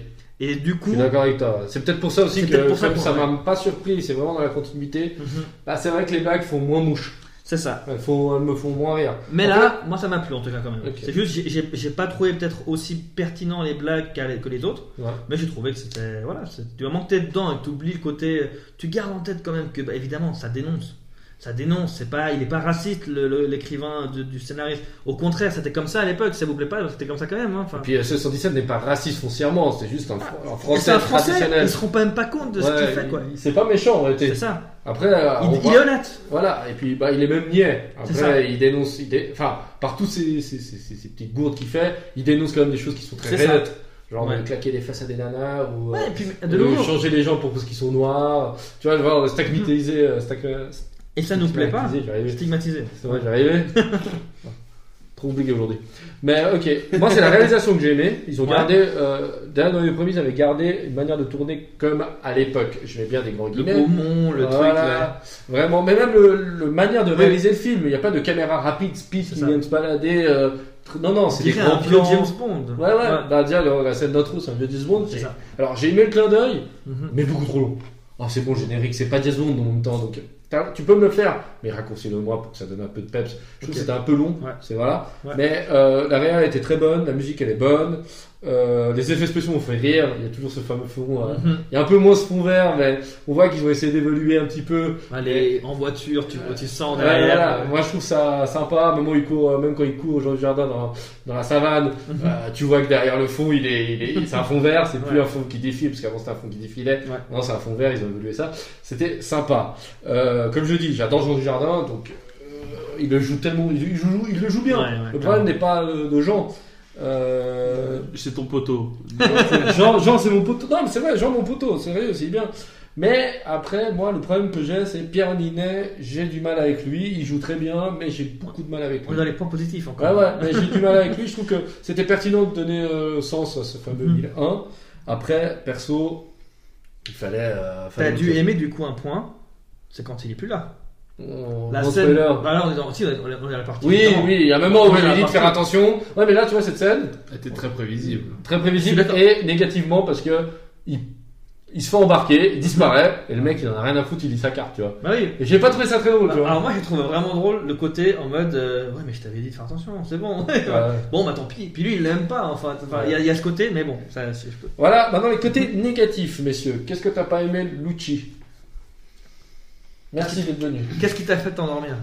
S2: Et du
S1: je
S2: coup,
S1: suis d'accord avec toi. C'est peut-être pour ça aussi que
S2: pour ça
S1: ça m'a pas surpris, c'est vraiment dans la continuité.
S2: Mhm.
S1: Bah, c'est vrai que les blagues font moins mouche.
S2: c'est ça.
S1: Elles, font, elles me font moins rire.
S2: Mais
S1: En
S2: là, moi ça m'a plu en tout cas quand même. C'est juste, j'ai- pas trouvé peut-être aussi pertinent les blagues que les autres,
S1: Ouais.
S2: mais j'ai trouvé que c'était. Voilà, tu vas manquer dedans et tu oublies le côté. Tu gardes en tête quand même que, bah, évidemment, ça dénonce. Ça dénonce, c'est pas, il est pas raciste l'écrivain du, scénariste. Au contraire, c'était comme ça à l'époque. Ça vous plaît pas, c'était comme ça quand même. hein.
S1: Et puis euh, ce 117 n'est pas raciste foncièrement, c'est juste un, fr- un français
S2: c'est un français,
S1: traditionnel.
S2: ils se rendent même pas compte de ce qu'il fait quoi.
S1: C'est pas méchant en réalité.
S2: C'est ça.
S1: Après, euh,
S2: Il,
S1: on
S2: il
S1: voit-
S2: est honnête.
S1: Voilà, et puis bah, il est même niais. Après, il dénonce, il dé- enfin, par tous ces, ces, ces- ces- ces petites gourdes qu'il fait, il dénonce quand même des choses qui sont très réelles. Genre
S2: Ouais.
S1: de claquer les faces à des nanas ou
S2: Ouais,
S1: euh,
S2: et puis de
S1: changer les gens pour parce qu'ils sont noirs. Tu vois, genre euh, stack- euh,
S2: Et ça nous plaît pas. Stigmatisé.
S1: C'est vrai, j'y arrivais. (laughs) Trop oublié aujourd'hui. Mais ok, moi c'est la réalisation que j'ai aimé. Ils ont
S2: Ouais.
S1: gardé, euh, dans les premiers, ils avaient gardé une manière de tourner comme à l'époque. Je mets bien des grands
S2: Le
S1: guillemets.
S2: gaumont, le truc. ouais.
S1: Voilà. Vraiment, mais même le, le manière de réaliser le film, il n'y a pas de caméra rapide, speed qui vient se balader. euh, non, non, c'est des grands plans.
S2: James Bond.
S1: Ouais, ouais, Bah, déjà, le- la scène d'intro, c'est un vieux James Bond.
S2: C'est
S1: Et-
S2: ça.
S1: Alors, j'ai aimé le clin d'œil,
S2: Mhm.
S1: mais beaucoup trop long. Oh, c'est bon, générique, c'est pas James Bond en même temps, donc tu peux me le faire, mais raccourcis-le moi pour que ça donne un peu de peps. Je trouve que c'était un peu long,
S2: Ouais.
S1: c'est voilà.
S2: Ouais.
S1: Mais euh, la réelle était très bonne, la musique elle est bonne, euh, les effets spéciaux m'ont fait rire, il y a toujours ce fameux fond. euh,
S2: Mhm.
S1: Il y a un peu moins ce fond vert, mais on voit qu'ils ont essayé d'évoluer un petit peu.
S2: Allez, en voiture, tu, tu sens derrière.
S1: voilà.
S2: euh,
S1: Moi je trouve ça sympa, même, quand il court, euh, même quand il court au Jean du Jardin dans, dans la savane, euh, tu vois que derrière le fond il est, il est- c'est un fond vert, c'est plus
S2: Ouais.
S1: un fond qui défile, parce qu'avant c'était un fond qui défilait.
S2: Ouais.
S1: Non, c'est un fond vert, ils ont évolué ça. C'était sympa. Euh, comme je dis, j'adore Jean du Jardin, donc euh, il le joue tellement, il, joue, il le joue bien.
S2: Ouais, ouais,
S1: le problème n'est pas euh, de Jean. Euh,
S3: C'est ton poteau. (laughs)
S1: Jean, Jean c'est mon poteau. Non, mais c'est vrai, Jean mon poteau, sérieux, c'est bien. Mais après, moi, le problème que j'ai, c'est Pierre Ninet, j'ai du mal avec lui. Il joue très bien, mais j'ai beaucoup de mal avec
S2: On
S1: lui.
S2: est dans les points positifs encore.
S1: Ouais, ouais, mais j'ai du mal avec lui. Je trouve que c'était pertinent de donner euh, sens à ce fameux
S2: Mhm.
S1: 1001. Après, perso, il fallait. Euh,
S2: T'as dû aimer du coup un point, c'est quand il est plus là.
S1: Oh,
S2: La
S1: bon
S2: scène.
S1: spoiler.
S2: Bah là, on est dans, si, on est, on est- on est à la partie.
S1: Oui, oui, il y a un moment où il dit de faire attention. Ouais, mais là, tu vois, cette scène,
S3: Elle était très prévisible.
S1: très prévisible et négativement parce que il, il se fait embarquer, il disparaît, et le mec, il en a rien à foutre, il lit sa carte, tu vois.
S2: Bah oui.
S1: Et j'ai pas trouvé ça très drôle, tu vois.
S2: Alors moi j'ai trouvé vraiment drôle le côté en mode euh, ouais mais je t'avais dit de faire attention c'est bon (laughs)
S1: Ouais.
S2: bon bah tant pis puis lui il l'aime pas enfin il y, a- il y a ce côté mais bon ça c'est- je peux
S1: Voilà, maintenant les côtés négatifs, messieurs. Qu'est-ce que t'as pas aimé, Lucci Merci d'être venu.
S2: qu'est-ce qui t'a fait t'endormir?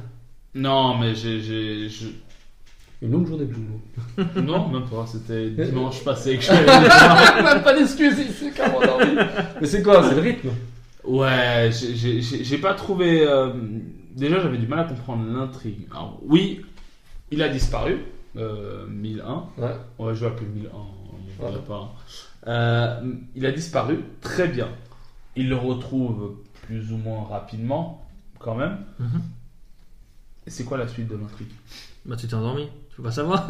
S3: Non, mais j'ai. j'ai- je-
S1: Une longue journée de boulot. (laughs)
S3: Non, même pas. C'était dimanche passé que (laughs) je. (laughs)
S1: Même pas d'excuses, il s'est carrément endormi. Mais c'est quoi C'est le rythme?
S3: Ouais, j'ai- j'ai j'ai- j'ai pas trouvé. euh, Déjà, j'avais du mal à comprendre l'intrigue. Alors, oui, il a disparu. euh, 1001.
S1: Ouais.
S3: Ouais, je vais appeler 1001. on
S1: Ouais.
S3: dirait pas. Euh, il a disparu, très bien. Il le retrouve plus ou moins rapidement, quand même. Et c'est quoi la suite de l'intrigue?
S2: Bah, tu t'es endormi, tu peux pas savoir.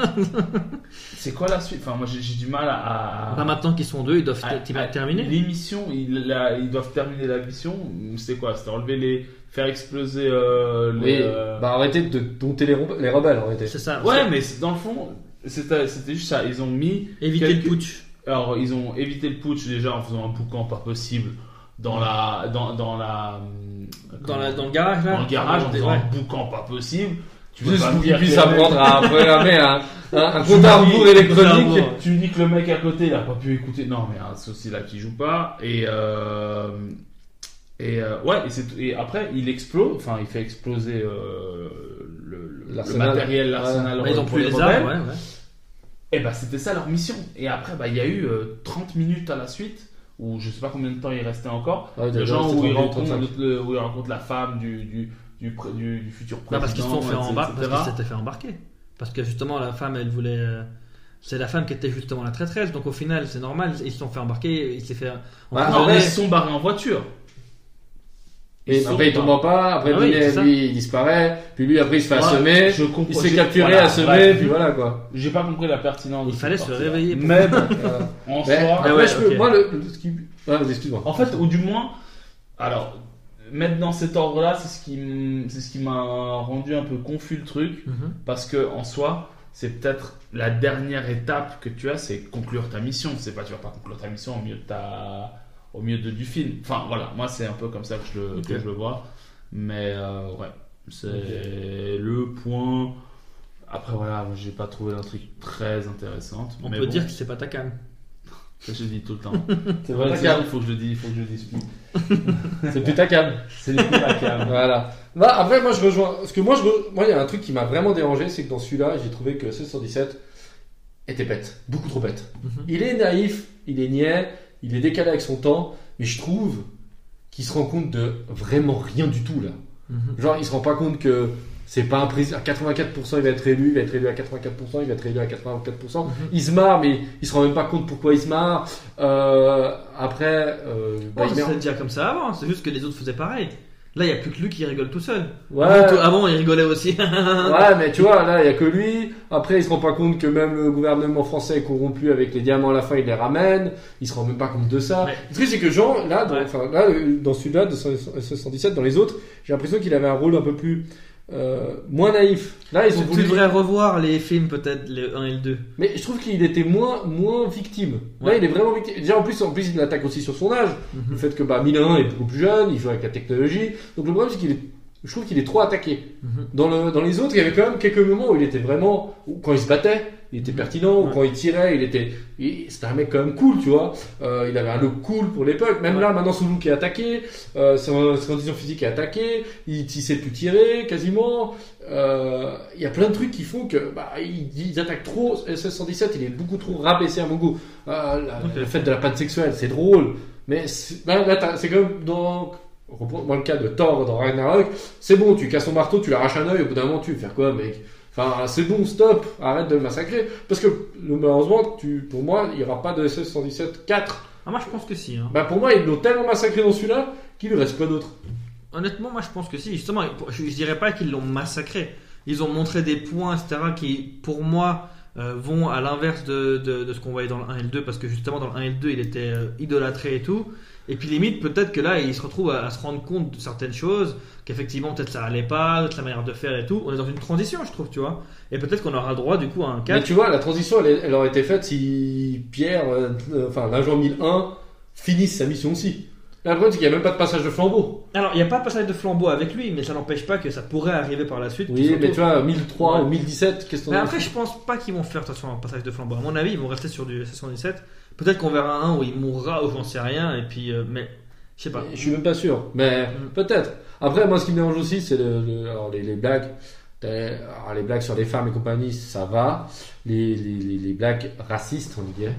S2: (laughs)
S3: C'est quoi la suite? Enfin, moi j'ai du mal à.
S2: Pas maintenant qu'ils sont deux, ils doivent
S3: à-
S2: t-
S3: à-
S2: terminer.
S3: L'émission, ils, la- ils doivent terminer la mission. C'est quoi? C'était enlever les. faire exploser euh, les.
S1: Oui,
S3: euh,
S1: bah arrêtez de dompter les, rebelles- les rebelles, arrêtez.
S2: C'est ça.
S3: Ouais, mais c'est- dans le fond, c'était c'était juste ça. Ils ont mis.
S2: Éviter
S3: quelques-
S2: le putsch.
S3: Alors, ils ont évité le putsch déjà en faisant un boucan pas possible dans la. dans, dans la.
S2: Dans, la, dans le garage, là
S3: dans le garage en
S2: Ouais.
S3: faisant un boucan pas possible. Tu
S1: Juste
S3: pas me dire que-
S1: apprendre à programmer un, (laughs) un, un compte à rebours électronique.
S3: Tu dis que le mec à côté il a pas pu écouter. Non, mais hein, c'est aussi là qui joue pas. Et. euh, Et euh, ouais, et, c'est- et après il explose, enfin il fait exploser euh, le, le- le
S1: L'arsenal.
S3: matériel, l'arsenal
S2: Mais ils ont plus
S3: les
S2: armes, ouais, ouais.
S3: Et bah c'était ça leur mission. Et après bah il y a eu euh, 30 minutes à la suite où je sais pas combien de temps il restait encore.
S1: Ouais,
S3: Le genre
S1: c'était
S3: où il,
S1: 30,
S3: rencontre,
S1: 35.
S3: le- où il rencontre la femme du, du, du, pré- du, du futur président.
S2: Non, parce qu'ils se sont fait embarquer, parce fait embarquer. Que justement, la femme, elle voulait. euh, C'est la femme qui était justement la traîtresse, donc au final, c'est normal, ils se sont fait embarquer, il s'est fait.
S1: Bah,
S3: Non,
S2: emprisonner.
S3: mais ils se sont barrés en voiture.
S1: Et après, il tombe
S3: pas-
S1: en pas, après,
S2: Ah oui,
S1: lui, il disparaît, puis lui, après, il se fait
S3: Ouais,
S1: assommer,
S3: je comprends-
S1: il se fait
S3: j'ai-
S1: capturer,
S3: voilà,
S1: assommer,
S3: bref.
S1: puis voilà, quoi.
S3: J'ai pas compris la pertinence.
S2: Il fallait se réveiller pour-
S3: Mais en soi.
S1: après,
S2: ouais,
S1: je peux, moi, le, ah, excuse-moi.
S3: En fait, ou du moins, alors, mettre dans cet ordre-là, c'est ce qui, c'est ce qui m'a rendu un peu confus le truc,
S2: Mhm.
S3: parce que en soi, c'est peut-être la dernière étape que tu as, c'est conclure ta mission. C'est pas, tu vas pas conclure ta mission au milieu de ta, au milieu de, du film. Enfin, voilà, moi c'est un peu comme ça que je le, que je le vois, mais euh, ouais, c'est le point. Après voilà, j'ai pas trouvé l'intrigue très intéressante.
S2: On
S3: mais
S2: peut
S3: bon,
S2: dire que c'est pas ta cam.
S3: ça (laughs) je le dis tout le temps. (laughs)
S1: C'est ta cam.
S3: il faut que je le dise, il faut que je le dise plus.
S1: C'est plus ta cam.
S3: C'est coups à cam. (laughs)
S1: Voilà. Bah, après, moi, je rejoins. Parce que moi, je re- moi, il y a un truc qui m'a vraiment dérangé, c'est que dans celui-là, j'ai trouvé que 1617 était bête. Beaucoup trop bête.
S2: Mhm.
S1: Il est naïf, il est niais, il est décalé avec son temps, mais je trouve qu'il se rend compte de vraiment rien du tout, là.
S2: Mhm.
S1: Genre, il se rend pas compte que c'est pas un président. À 84%, il va être élu, il va être élu à 84%, il va être élu à 84%.
S2: Mhm.
S1: Il se marre, mais il se rend même pas compte pourquoi il se marre. Euh, après, euh, bah,
S2: Ouais,
S1: il
S2: c'est déjà comme ça avant, c'est juste que les autres faisaient pareil. Là, il n'y a plus que lui qui rigole tout seul.
S1: Ouais.
S2: Avant, il rigolait aussi. (laughs)
S1: Ouais, mais tu vois, là, il y a que lui. Après, il se rend pas compte que même le gouvernement français est corrompu avec les diamants à la fin, il les ramène. Il se rend même pas compte de ça.
S2: Ouais.
S1: Le truc, c'est que Jean, là, dans,
S2: Ouais.
S1: là, euh, dans celui-là, de 117, dans les autres, j'ai l'impression qu'il avait un rôle un peu plus, euh, moins naïf. Là, ils ont
S2: tu
S1: voulu.
S2: devrais revoir les films, peut-être, le 1 et le 2.
S1: Mais je trouve qu'il était moins, moins victime. Là,
S2: Ouais.
S1: il est vraiment victime. Déjà, en plus, en plus, il attaque aussi sur son âge. Le fait que, bah, 1001 est beaucoup plus jeune, il joue avec la technologie. Donc, le problème, c'est qu'il est, je trouve qu'il est trop attaqué.
S2: Mhm.
S1: Dans, le, dans les autres, il y avait quand même quelques moments où il était vraiment, quand il se battait, il était pertinent, ou
S2: Ouais.
S1: quand il tirait, il était, c'était un mec quand même cool, tu vois. Euh, il avait un look cool pour l'époque. Même
S2: Ouais.
S1: là, maintenant, son look est attaqué, euh, son, sa condition physique est attaquée, il, il sait plus tirer, quasiment. Euh, il y a plein de trucs qui font que, bah, ils, ils attaquent trop. SS-117, il est beaucoup trop rabaissé à mon goût. Euh, la-
S2: Ok.
S1: Le fait de la panne sexuelle, c'est drôle. Mais c'est- là, c'est comme dans, reprends-moi le cas de Thor dans Ragnarok, c'est bon, tu casses ton marteau, tu l'arraches un œil, au bout d'un moment, tu veux faire quoi, mec? Enfin, c'est bon, stop, arrête de le massacrer. Parce que, malheureusement, tu, pour moi, il n'y aura pas de SS-117 4.
S2: Ah, moi, je pense que si. hein.
S1: Bah, pour moi, ils l'ont tellement massacré dans celui-là qu'il lui reste quoi d'autre
S2: Honnêtement, moi, je pense que si. Justement, je, je dirais pas qu'ils l'ont massacré. Ils ont montré des points, etc., qui, pour moi, euh, vont à l'inverse de, de, de ce qu'on voyait dans le 1 et le 2, parce que justement, dans le 1 et le 2, il était euh, idolâtré et tout. Et puis, limite, peut-être que là, il se retrouve à, à se rendre compte de certaines choses, qu'effectivement, peut-être ça allait pas, peut-être la manière de faire et tout. On est dans une transition, je trouve, tu vois. Et peut-être qu'on aura droit, du coup, à un
S1: Mais
S2: 4.
S1: tu vois, la transition, elle, aurait été faite si Pierre, euh, euh, enfin, l'agent 1001, finisse sa mission aussi. Là, le problème, c'est qu'il n'y a même pas de passage de flambeau.
S2: Alors, il n'y a pas de passage de flambeau avec lui, mais ça n'empêche pas que ça pourrait arriver par la suite.
S1: Oui, mais tu vois, 1003
S2: Ouais.
S1: ou 1017, qu'est-ce qu'on
S2: Mais
S1: a
S2: après, je pense pas qu'ils vont faire de toute façon un passage de flambeau. À mon avis, ils vont rester sur du 77. Peut-être qu'on verra un où il mourra ou j'en sais rien. Et puis, euh, mais je sais pas.
S1: Je suis même pas sûr, mais
S2: Mm.
S1: peut-être. Après, moi, ce qui me dérange aussi, c'est le, le- alors, les, les blagues. Alors, les blagues sur les femmes et compagnie, ça va. Les, les, les, blagues racistes, on dirait.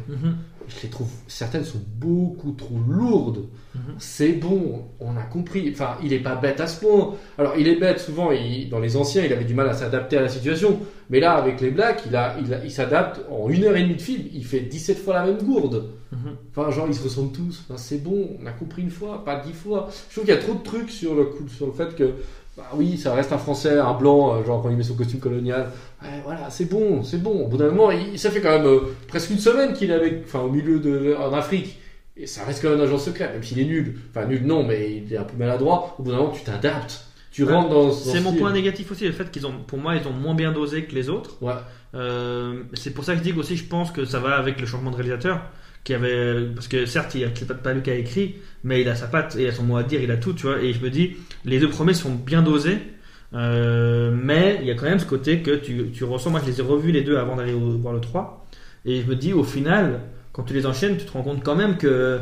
S1: Je les trouve, certaines sont beaucoup trop lourdes.
S2: Mhm.
S1: C'est bon, on a compris. Enfin, il est pas bête à ce point. Alors, il est bête souvent. il- dans les anciens, il avait du mal à s'adapter à la situation. Mais là, avec les blacks, il, a, il, a- il s'adapte en une heure et demie de film. Il fait 17 fois la même gourde.
S2: Mhm.
S1: Enfin, genre, ils se ressemblent tous. Enfin, c'est bon, on a compris une fois, pas dix fois. Je trouve qu'il y a trop de trucs sur le, coup, sur le fait que, bah oui, ça reste un français, un blanc, euh, genre quand il met son costume colonial. Ouais, voilà, c'est bon, c'est bon. Au bout d'un moment, il, ça fait quand même euh, presque une semaine qu'il est avec, enfin, au milieu de, en Afrique. Et ça reste quand même un agent secret, même s'il est nul. Enfin, nul non, mais il est un peu maladroit. Au bout d'un moment, tu t'adaptes. Tu
S2: Ouais.
S1: rentres dans.
S2: C'est
S1: ce
S2: mon point négatif aussi, le fait qu'ils ont, pour moi, ils ont moins bien dosé que les autres.
S1: Ouais.
S2: Euh, c'est pour ça que je dis aussi, je pense que ça va avec le changement de réalisateur. Qui avait, parce que certes, il y a c'est pas, lui qui a écrit, mais il a sa patte et il a son mot à dire, il a tout, tu vois. Et je me dis, les deux premiers sont bien dosés, euh, mais il y a quand même ce côté que tu, tu ressens. Moi, je les ai revus les deux avant d'aller voir le 3. Et je me dis, au final, quand tu les enchaînes, tu te rends compte quand même que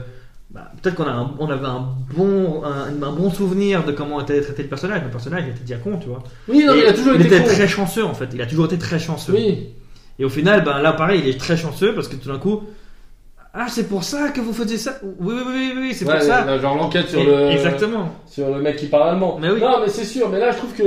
S2: bah, peut-être qu'on a un- on avait un bon, un, un bon souvenir de comment était traité le personnage. Le personnage il était déjà con, tu vois.
S1: Oui, non,
S2: Et
S1: il a toujours
S2: il
S1: été
S2: était
S1: con.
S2: très chanceux en fait. Il a toujours été très chanceux.
S1: Oui.
S2: Et au final, ben là pareil, il est très chanceux parce que tout d'un coup, ah c'est pour ça que vous faisiez ça. Oui oui oui oui, c'est
S1: Ouais,
S2: pour ça.
S1: là, genre l'enquête sur
S2: Et-
S1: le.
S2: Exactement.
S1: sur le mec qui parle allemand.
S2: Mais oui.
S1: Non, mais c'est sûr. Mais là, je trouve que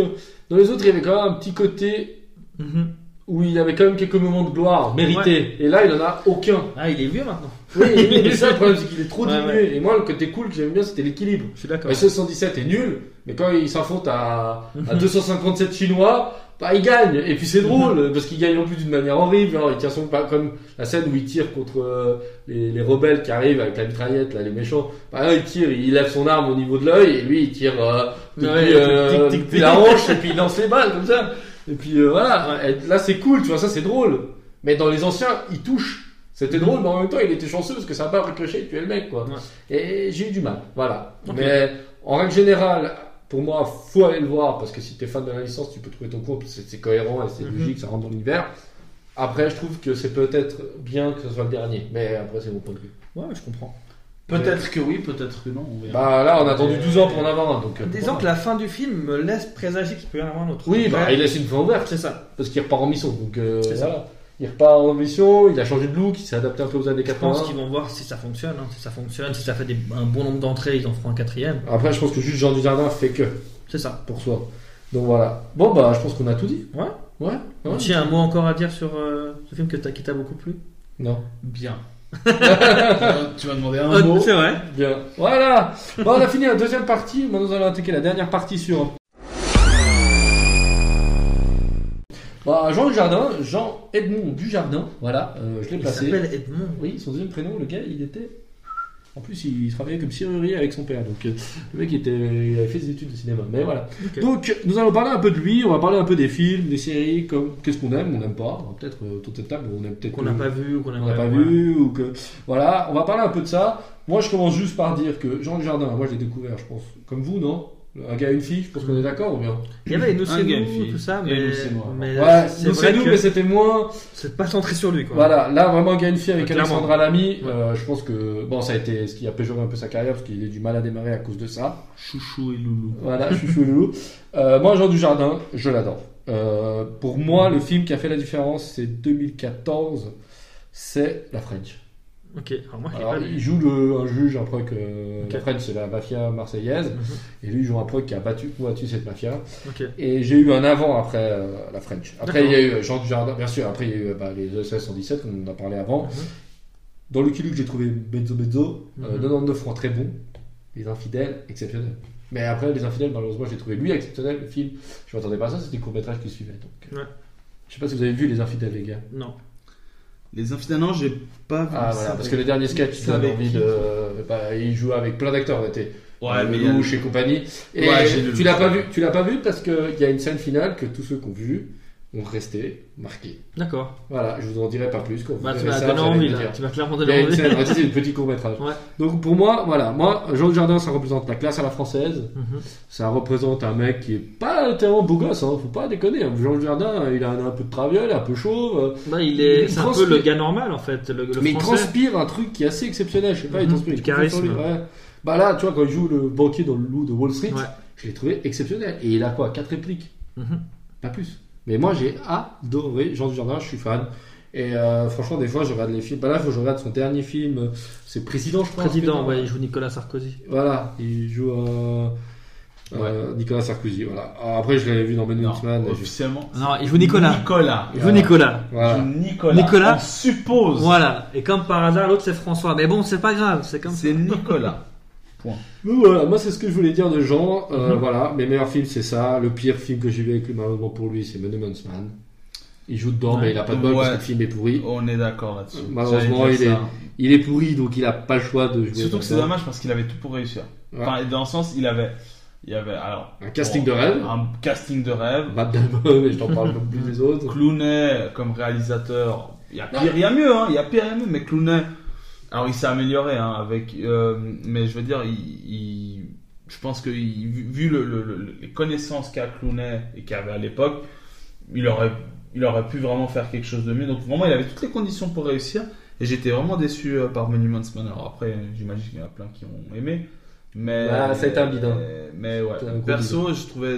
S1: dans les autres, il y avait quand même un petit côté
S2: Mhm.
S1: où il avait quand même quelques moments de gloire mérités. Et là, il en a aucun.
S2: Ah il est vieux maintenant.
S1: Oui, oui, (laughs) mais ça, le problème, c'est qu'il est trop
S2: Ouais,
S1: diminué. Et moi, le côté cool que j'aime bien, c'était l'équilibre.
S2: Je suis d'accord.
S1: Le 117 est nul, mais quand il s'affronte à, à
S2: Mhm.
S1: 257 Chinois, bah, il gagne. Et puis c'est drôle, parce qu'il gagne en plus d'une manière horrible. Genre, il tire son pas comme la scène où il tire contre euh, les, les rebelles qui arrivent avec la mitraillette, là, les méchants. Bah, là, il tire, il lève son arme au niveau de l'œil, et lui, il tire euh, depuis,
S2: Ouais,
S1: euh,
S2: tic, tic,
S1: depuis
S2: tic.
S1: la hanche, et puis il lance les balles comme ça. Et puis euh, voilà, là c'est cool, tu vois, ça c'est drôle. Mais dans les anciens, il touche. C'était drôle, mais en même temps, il était chanceux parce que ça a pas ricochet et tué le mec, quoi.
S2: Ouais.
S1: Et j'ai eu du mal, voilà. Mais en règle générale, pour moi, faut aller le voir parce que si t'es fan de la licence, tu peux trouver ton compte, c'est c'est cohérent et c'est
S2: Mhm.
S1: logique, ça rentre dans l'univers. Après, je trouve que c'est peut-être bien que ce soit le dernier, mais après, c'est mon point de vue.
S2: Ouais, je comprends.
S3: Peut-être que oui, peut-être que non. On verra.
S1: Bah là, on a attendu 12 ans pour en avoir un, donc. euh,
S2: Disons que la fin du film me laisse présager qu'il peut y en avoir un autre.
S1: Oui, bah, il laisse une fin ouverte
S2: c'est ça.
S1: parce qu'il repart en mission, donc euh,
S2: C'est ça.
S1: Il repart en mission, il a changé de look, il s'est adapté un peu aux années
S2: Je pense
S1: 80.
S2: qu'ils vont voir si ça fonctionne. hein. Si ça fonctionne, si ça fait des- un bon nombre d'entrées, ils en feront un quatrième.
S1: Après, je pense que juste Jean Dujardin fait que
S2: C'est ça.
S1: pour soi. Donc voilà. Bon, bah, je pense qu'on a tout dit.
S2: Ouais.
S1: Ouais. ouais.
S2: Tu as un mot encore à dire sur euh, ce film que t'as- qui t'a beaucoup plu?
S1: Non.
S3: Bien. (laughs) tu m'as demandé un mot.
S2: Euh, C'est vrai.
S1: Bien. Voilà. Bon, on a fini la deuxième partie. Maintenant, nous allons attaquer la dernière partie sur. Bah, Jean Dujardin, Jean Edmond Dujardin. Voilà, euh, je l'ai
S2: Il
S1: placé.
S2: s'appelle Edmond.
S1: Oui, son deuxième prénom, le gars, il était. En plus, il travaillait comme serrurier avec son père. Donc, euh, le mec, il, était... il avait fait des études de cinéma. Mais voilà. Donc, nous allons parler un peu de lui. On va parler un peu des films, des séries, comme qu'est-ce qu'on aime, on n'aime pas. Peut-être euh, autour de cette table, on aime peut-être
S2: Qu'on n'a pas vu ou qu'on
S1: on n'a pas vu ou que voilà on va parler un peu de ça moi je commence juste par dire que Jean Dujardin moi je l'ai découvert je pense comme vous non? Un gars et une fille je pense qu'on est d'accord ou bien
S2: Il y avait nous c'est
S3: gars,
S2: nous,
S3: une fille.
S2: tout ça,
S3: Et
S2: mais,
S3: nous, c'est moi.
S2: mais
S1: ouais
S2: c'est
S1: nous c'est mais c'était moins
S2: c'est pas centré sur lui. Quoi.
S1: voilà là vraiment un gars et une fille avec
S2: Clairement.
S1: Alexandra Lamy euh, je pense que bon ça a été ce qui a péjoré un peu sa carrière parce qu'il a du mal à démarrer à cause de ça
S3: Chouchou et Loulou.
S1: voilà chouchou et loulou euh, moi Jean Dujardin je l'adore Euh, pour moi le film qui a fait la différence c'est 2014 c'est La French
S2: Ok, alors moi je l'ai
S1: Alors,
S2: pas
S1: il joue le, un juge, un proc. euh,
S2: Ok.
S1: La c'est la mafia marseillaise.
S2: Mhm.
S1: Et lui, il joue un proc qui a battu, combattu cette mafia. Et j'ai eu un avant après euh, la French. Après, il y a eu Jean Dujardin, bien sûr. Après, il y a eu bah, les ESS 117, comme on en a parlé avant.
S2: Mhm.
S1: Dans Lucky Luke, j'ai trouvé Benzo Benzo. euh,
S2: Mhm.
S1: 99 francs très bon. Les infidèles, exceptionnel. Mais après, les infidèles, malheureusement, j'ai trouvé lui exceptionnel. Le film, je m'attendais pas à ça. C'était le court métrage qui suivait. Donc, euh,
S2: Ouais.
S1: Je sais pas si vous avez vu les infidèles, les gars.
S2: Non.
S3: Les infidèles, non, j'ai pas vu
S1: Ah
S3: ça.
S1: voilà, parce que le dernier sketch,
S3: avec
S1: envie de. bah, il joue avec plein d'acteurs, était.
S3: Ouais, mais a-
S1: et compagnie. Et
S3: Ouais,
S1: tu l'as pas vu, tu l'as pas vu parce qu'il y a une scène finale que tous ceux qui ont vu ont resté marqués.
S2: D'accord.
S1: Voilà, je vous en dirai pas plus. Quand vous
S2: Bah, tu m'as donné envie là. Tu m'as clairement donné
S1: une
S2: envie.
S1: c'est un petit court métrage.
S2: Ouais.
S1: Donc pour moi, voilà, moi, Jean Dujardin, ça représente la classe à la française.
S2: Mhm.
S1: Ça représente un mec qui est pas tellement beau gosse, hein, faut pas déconner. hein. Jean Dujardin, il a un, un peu de traviole, un peu chauve.
S2: Bah, il est, c'est un peu le gars normal en fait, le, le
S1: mais il transpire un truc qui est assez exceptionnel. Je sais pas, il
S2: Mhm,
S1: transpire
S2: du
S1: lui,
S2: charisme.
S1: ouais. Bah là, tu vois, quand il joue le banquier dans le loup de Wall Street,
S2: Ouais.
S1: je l'ai trouvé exceptionnel. Et il a quoi Quatre répliques?
S2: Mhm.
S1: Pas plus. Mais moi, j'ai adoré Jean Dujardin, je suis fan. Et euh, franchement, des fois, je regarde les films. Bah là, faut que je regarde son dernier film. euh, C'est Président, je crois.
S2: Président, ouais, il joue Nicolas Sarkozy.
S1: Voilà, il joue euh, euh, Nicolas Sarkozy. Voilà. Alors, après, je l'avais vu dans Ben Huntsman. je-
S3: officiellement.
S2: Non, il joue Nicolas.
S3: Nicolas.
S2: Il joue Nicolas.
S3: Il joue Nicolas.
S2: Nicolas.
S3: On suppose.
S2: Voilà. Et comme par hasard, l'autre c'est François. Mais bon, c'est pas grave, c'est comme ça.
S3: C'est Nicolas.
S1: Donc voilà, moi c'est ce que je voulais dire de Jean. Euh,
S2: Mhm.
S1: Voilà, mes meilleurs films c'est ça. Le pire film que j'ai vu avec lui malheureusement pour lui c'est Men Man. Il joue dedans
S2: Ouais.
S1: mais il a pas de bol parce
S3: Ouais.
S1: que le film est pourri.
S3: On est d'accord là-dessus.
S1: Malheureusement, il est-. Il est pourri donc il a pas le choix de jouer.
S3: Surtout que c'est dommage parce qu'il avait tout pour réussir.
S1: Ouais.
S3: Enfin, dans le sens, il avait. Il y avait alors.
S1: Un casting
S3: bon,
S1: de rêve.
S3: Un casting de rêve.
S1: Matt Damon, mais je t'en parle plus des autres.
S3: Clooney comme réalisateur, il y a pire, il y a mieux, hein, il y a pire et mieux, mais Clooney, alors il s'est amélioré, hein, avec, euh, mais je veux dire, il, il- je pense que il- vu vu le, le- le- les connaissances qu'a Clooney et qu'il avait à l'époque, il aurait, il aurait pu vraiment faire quelque chose de mieux. Donc vraiment, il avait toutes les conditions pour réussir. Et j'étais vraiment déçu euh, par Monuments Man. Alors après, j'imagine qu'il y en a plein qui ont aimé. Mais,
S1: Bah, ça a été un bidon.
S3: Mais ouais, perso, je trouvais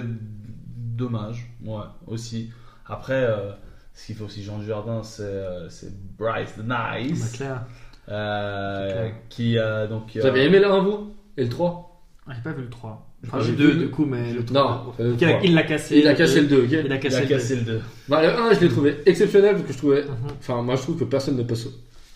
S3: dommage. Ouais, aussi. Après, euh, ce qu'il faut aussi, Jean Dujardin, c'est euh, c'est Bryce the
S2: Bah,
S3: Nice.
S2: clair.
S3: Euh, qui euh, donc.
S1: Vous avez aimé le 1 vous? Et le 3
S2: Ah, J'ai pas vu le 3.
S1: Enfin, j'ai
S2: le 2
S1: vu-
S2: du coup, mais le 3.
S1: Non, euh,
S2: Il a-
S1: trois.
S2: il l'a cassé.
S1: Il a cassé le 2, ok
S2: Il a
S3: Il
S2: cassé
S3: a
S2: le
S3: cassé le 2.
S1: Bah, le 1, je l'ai trouvé exceptionnel parce que je trouvais.
S2: Mhm.
S1: Enfin, moi je trouve que personne ne peut, se-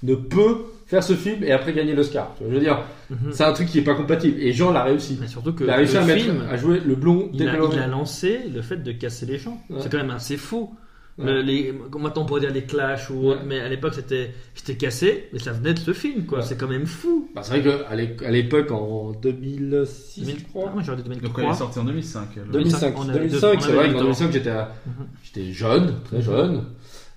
S1: ne peut faire ce film et après gagner l'Oscar. Tu vois, Je veux dire,
S2: Mhm.
S1: c'est un truc qui est pas compatible. Et Jean l'a réussi.
S2: Mais surtout que
S1: Il a réussi
S2: le
S1: à mettre,
S2: film,
S1: à jouer le blond
S2: il a, il a lancé le fait de casser les gens.
S1: Ouais.
S2: C'est quand même assez fou.
S1: Ouais.
S2: Le- les, maintenant on pourrait dire les clashs ou autre,
S1: Ouais.
S2: mais à l'époque c'était c'était cassé, mais ça venait de ce film quoi.
S1: Ouais.
S2: C'est quand même fou.
S1: Bah, c'est vrai qu'à l'époque, en 2006, je
S2: Ah,
S1: crois.
S2: moi j'aurais dit
S3: Donc elle est
S2: 2003.
S3: sortie en 2005. elle.
S1: 2005,
S2: on avait
S1: 2005
S2: deux-
S1: c'est vrai qu'en
S2: deux
S1: 2005 j'étais à-
S2: Mhm.
S1: j'étais jeune, très jeune.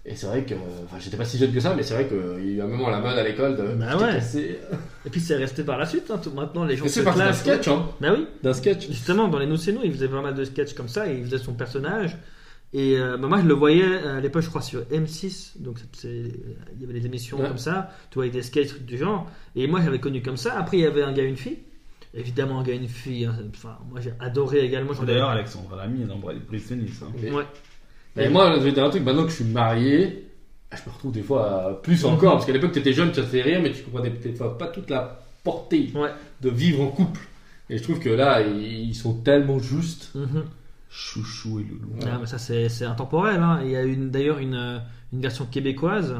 S1: Et c'est vrai que, enfin, j'étais pas si jeune que ça, mais c'est vrai qu'il y a eu un moment à la mode à l'école de.
S2: Bah
S1: j'étais
S2: ouais.
S1: cassé.
S2: Et puis c'est resté par la suite. hein, tout- Maintenant les gens
S1: c'est parti d'un sketch, hein.
S2: Bah oui.
S1: D'un sketch.
S2: Justement, dans les Nous c'est nous, il faisait pas mal de sketchs comme ça, et il faisait son personnage. Et euh, bah, moi, je le voyais euh, à l'époque, je crois, sur M6. Donc, c'est- c'est- il y avait des émissions
S1: Ouais.
S2: comme ça, tu vois, avec des sketchs trucs du genre. Et moi, j'avais connu comme ça. Après, il y avait un gars et une fille. Évidemment, un gars et une fille. hein. Enfin, moi, j'ai adoré également.
S3: D'ailleurs, Alexandra Lamy est dans Tennis. Hein.
S2: Ouais.
S1: Et moi, je vais dire un truc, maintenant que je suis marié, je me retrouve des fois plus encore, parce qu'à l'époque, t'étais jeune, ça te fait rire, mais tu comprenais peut-être pas- pas toute la portée
S2: Ouais.
S1: de vivre en couple. Et je trouve que là, ils ils sont tellement justes.
S2: Mhm.
S3: Chouchou et Loulou.
S2: Ah, mais ça, c'est c'est intemporel. hein. Il y a d'ailleurs une, une version québécoise.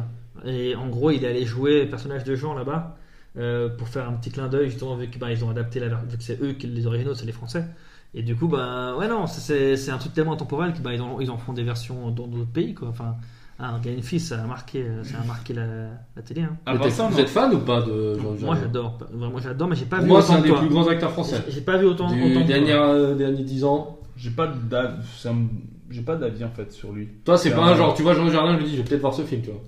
S2: Et en gros, il est allé jouer le personnage de Jean là-bas. euh, pour faire un petit clin d'œil, justement, vu qu'ils ils ont adapté la vu que c'est eux qui les originaux, c'est les Français. Et du coup, bah, ouais, non, c'est c'est un truc tellement intemporel qu'ils bah, ils en, ils en font des versions dans d'autres pays, quoi. Enfin, ah, un une fille, ça a marqué, ça a marqué la, la télé. hein.
S3: Ça,
S1: vous êtes fan ou pas de Jean
S2: Moi, j'adore. Vraiment, j'adore, mais j'ai pas
S1: Pour
S2: vu
S1: moi, c'est un des plus grands acteurs français.
S2: J'ai- pas vu autant,
S1: Du
S2: autant
S1: dernier, euh, derniers 10 ans.
S3: J'ai pas d'avis, ça me- j'ai pas d'avis en fait sur lui.
S1: Toi, c'est pas
S3: un-
S1: genre, tu vois Jean Dujardin, je me dis, je vais peut-être voir ce film, tu vois.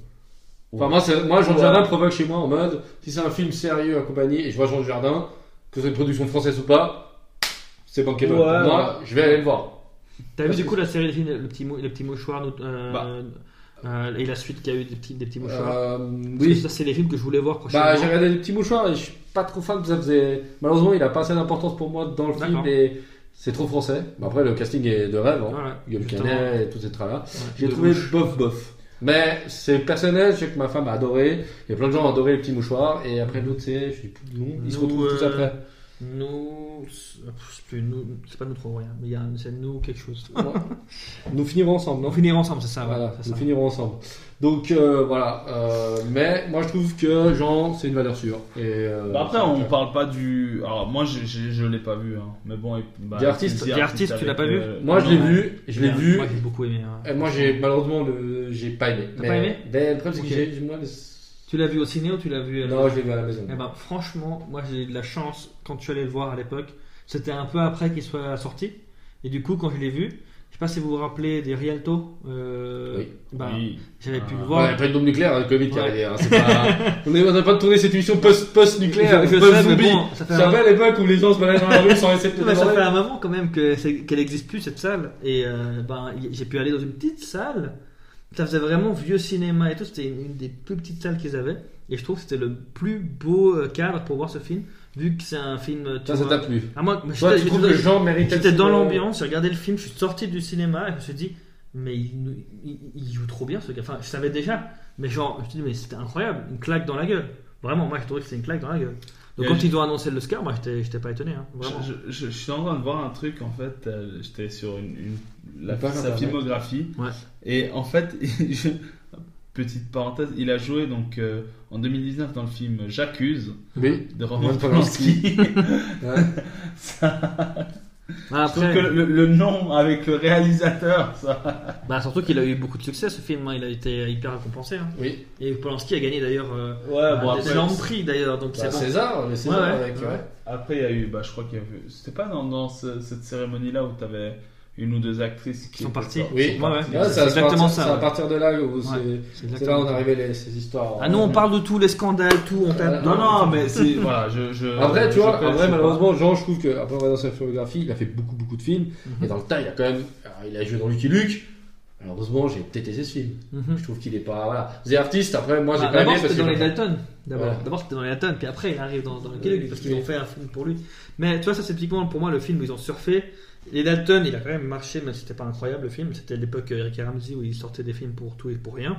S1: Enfin, moi, c'est- moi Jean
S3: Ouais.
S1: Dujardin provoque chez moi en mode, si c'est un film sérieux accompagné et je vois Jean Dujardin, que c'est une production française ou pas, c'est bankable.
S3: Ouais,
S1: moi, je vais aller le voir.
S2: T'as vu du coup la série de films, le petit, mou- le petit mouchoir nous- euh,
S3: Bah.
S2: euh, et la suite qu'il y a eu des petits, des petits mouchoirs?
S1: Euh,
S2: Parce que
S1: oui.
S2: Ça, c'est les films que je voulais voir prochainement.
S1: Bah, j'ai regardé des petits mouchoirs et je suis pas trop fan, parce que ça faisait. Malheureusement, il a pas assez d'importance pour moi dans le film
S2: D'accord.
S1: et c'est trop français. Bah, après, le casting est de rêve, hein.
S2: Voilà,
S1: Guillaume. Canet et tous ces.
S2: Ouais.
S1: J'ai trouvé
S3: bouche.
S1: bof bof. Mais c'est personnel, je sais que ma femme a adoré. Il y a plein de gens qui ont adoré les petits mouchoirs. Et après l'autre, c'est. Je sais plus le nom. Ils se retrouvent tous
S2: euh,
S1: après.
S2: Nous, c'est je plus, nous, c'est pas nous trop rien, mais il y a un- c'est nous quelque chose. (laughs)
S1: Ouais. Nous finirons ensemble, non?
S2: On finira ensemble, c'est ça. ouais,
S1: Voilà,
S2: c'est
S1: nous
S2: ça.
S1: finirons ensemble. Donc euh, voilà. Euh, mais moi je trouve que Jean, c'est une valeur sûre. Et, euh,
S3: Bah après, on parle pas du. Alors moi, j'ai- je l'ai pas vu, hein. mais bon. Bah,
S1: The Artist.
S3: The
S2: The Artist, tu l'as pas vu
S3: euh,
S1: Moi je l'ai vu, je l'ai vu.
S2: Moi j'ai beaucoup aimé. hein.
S1: Et moi j'ai malheureusement le, j'ai pas aimé.
S2: T'as pas aimé?
S1: ben, le problème c'est que j'ai moi le-
S2: Tu l'as vu au ciné ou tu l'as vu à la
S1: Non, je l'ai vu à la maison.
S2: Eh ben, franchement, moi j'ai eu de la chance quand tu allais le voir à l'époque. C'était un peu après qu'il soit sorti. Et du coup, quand je l'ai vu, je sais pas si vous vous rappelez des Rialto. euh,
S1: Oui.
S2: ben,
S3: Oui.
S2: J'avais pu
S3: Ah.
S2: le
S1: Ouais,
S2: voir.
S1: il n'y a pas de bombe nucléaire, le Covid qui
S2: Ouais.
S1: arrive. hein, c'est pas- (laughs) on n'a pas tourné cette émission post- post-nucléaire,
S2: Je- je
S1: post-zombie.
S2: mais bon, ça fait un-
S1: rappelles l'époque où les gens se baladaient dans la rue sans essayer de te
S2: Ouais, ça fait un moment quand même qu'elle existe plus cette salle et euh, ben j'ai pu aller dans une petite salle. Ça faisait vraiment vieux cinéma et tout. C'était une, une des plus petites salles qu'ils avaient et je trouve que c'était le plus beau euh, cadre pour voir ce film vu que c'est un film. tu
S1: Ça, ça t'a plu.
S2: Ah, moi, mais
S1: Toi, tu trouves que Jean
S2: J'étais dans l'ambiance, j'ai regardé le film, je suis sorti du cinéma et je me suis dit mais il, il- il joue trop bien ce gars. Enfin, je savais déjà, mais genre, je te dis, mais c'était incroyable, une claque dans la gueule. Vraiment, moi, je trouvais que c'était une claque dans la gueule. Donc, quand
S3: je-
S2: ils ont annoncé le Scar, moi, j'étais j'étais pas étonné. Hein, vraiment.
S3: Je, je- je suis en train de voir un truc en fait. euh, J'étais sur une, une- la, sa
S1: internet.
S3: filmographie.
S2: Ouais.
S3: Et en fait, (laughs) je- petite parenthèse, il a joué donc euh, en 2019 dans le film J'accuse
S1: Oui.
S3: de Roman Polanski. (laughs)
S1: Ouais. (laughs)
S2: Après,
S3: que le, le nom avec le réalisateur, ça.
S2: bah, surtout qu'il a eu beaucoup de succès ce film, hein, il a été hyper récompensé. hein.
S1: Oui.
S2: Et Polanski a gagné d'ailleurs euh,
S3: Ouais, bon
S2: des énormes prix d'ailleurs, donc
S1: Bah,
S2: c'est bon.
S1: César, le César
S2: Ouais, ouais.
S1: avec.
S2: Ouais.
S1: ouais.
S3: Après, il y a eu, bah, je crois qu'il y a eu. C'était pas dans, dans ce- cette cérémonie-là où tu avais une ou deux actrices qui
S2: sont parties.
S1: Oui.
S2: Ouais, ouais.
S1: Ouais,
S2: C'est exactement
S1: partir-
S2: ça,
S1: C'est à partir de là où
S2: Ouais,
S1: c'est-
S2: c'est
S1: c'est là où on arrivait les, ces histoires.
S2: Ah nous on parle de tous les scandales, tout, on tape.
S3: Non, non, mais c'est. Voilà, je. je
S1: Après, tu
S3: je
S1: vois,
S3: pas.
S1: malheureusement, Jean, je trouve que, après, dans sa filmographie, il a fait beaucoup, beaucoup de films.
S2: Mhm.
S1: Et dans le tas, il a quand même. alors, il a joué dans Lucky Luke. Malheureusement, j'ai détesté ce film.
S2: Mhm.
S1: Je trouve qu'il est pas. Voilà. The Artist, après, moi, j'ai
S2: Ah,
S1: pas aimé
S2: D'abord c'était dans les Dalton. D'abord
S1: Voilà.
S2: D'abord, c'était dans les Dalton, puis après il arrive dans, dans le Kelly parce qu'ils ont fait un film pour lui. Mais tu vois, ça c'est typiquement pour moi le film où ils ont surfé. Les Dalton, il a quand même marché, mais c'était pas incroyable le film. C'était l'époque euh, Eric et Ramsey où ils sortaient des films pour tout et pour rien.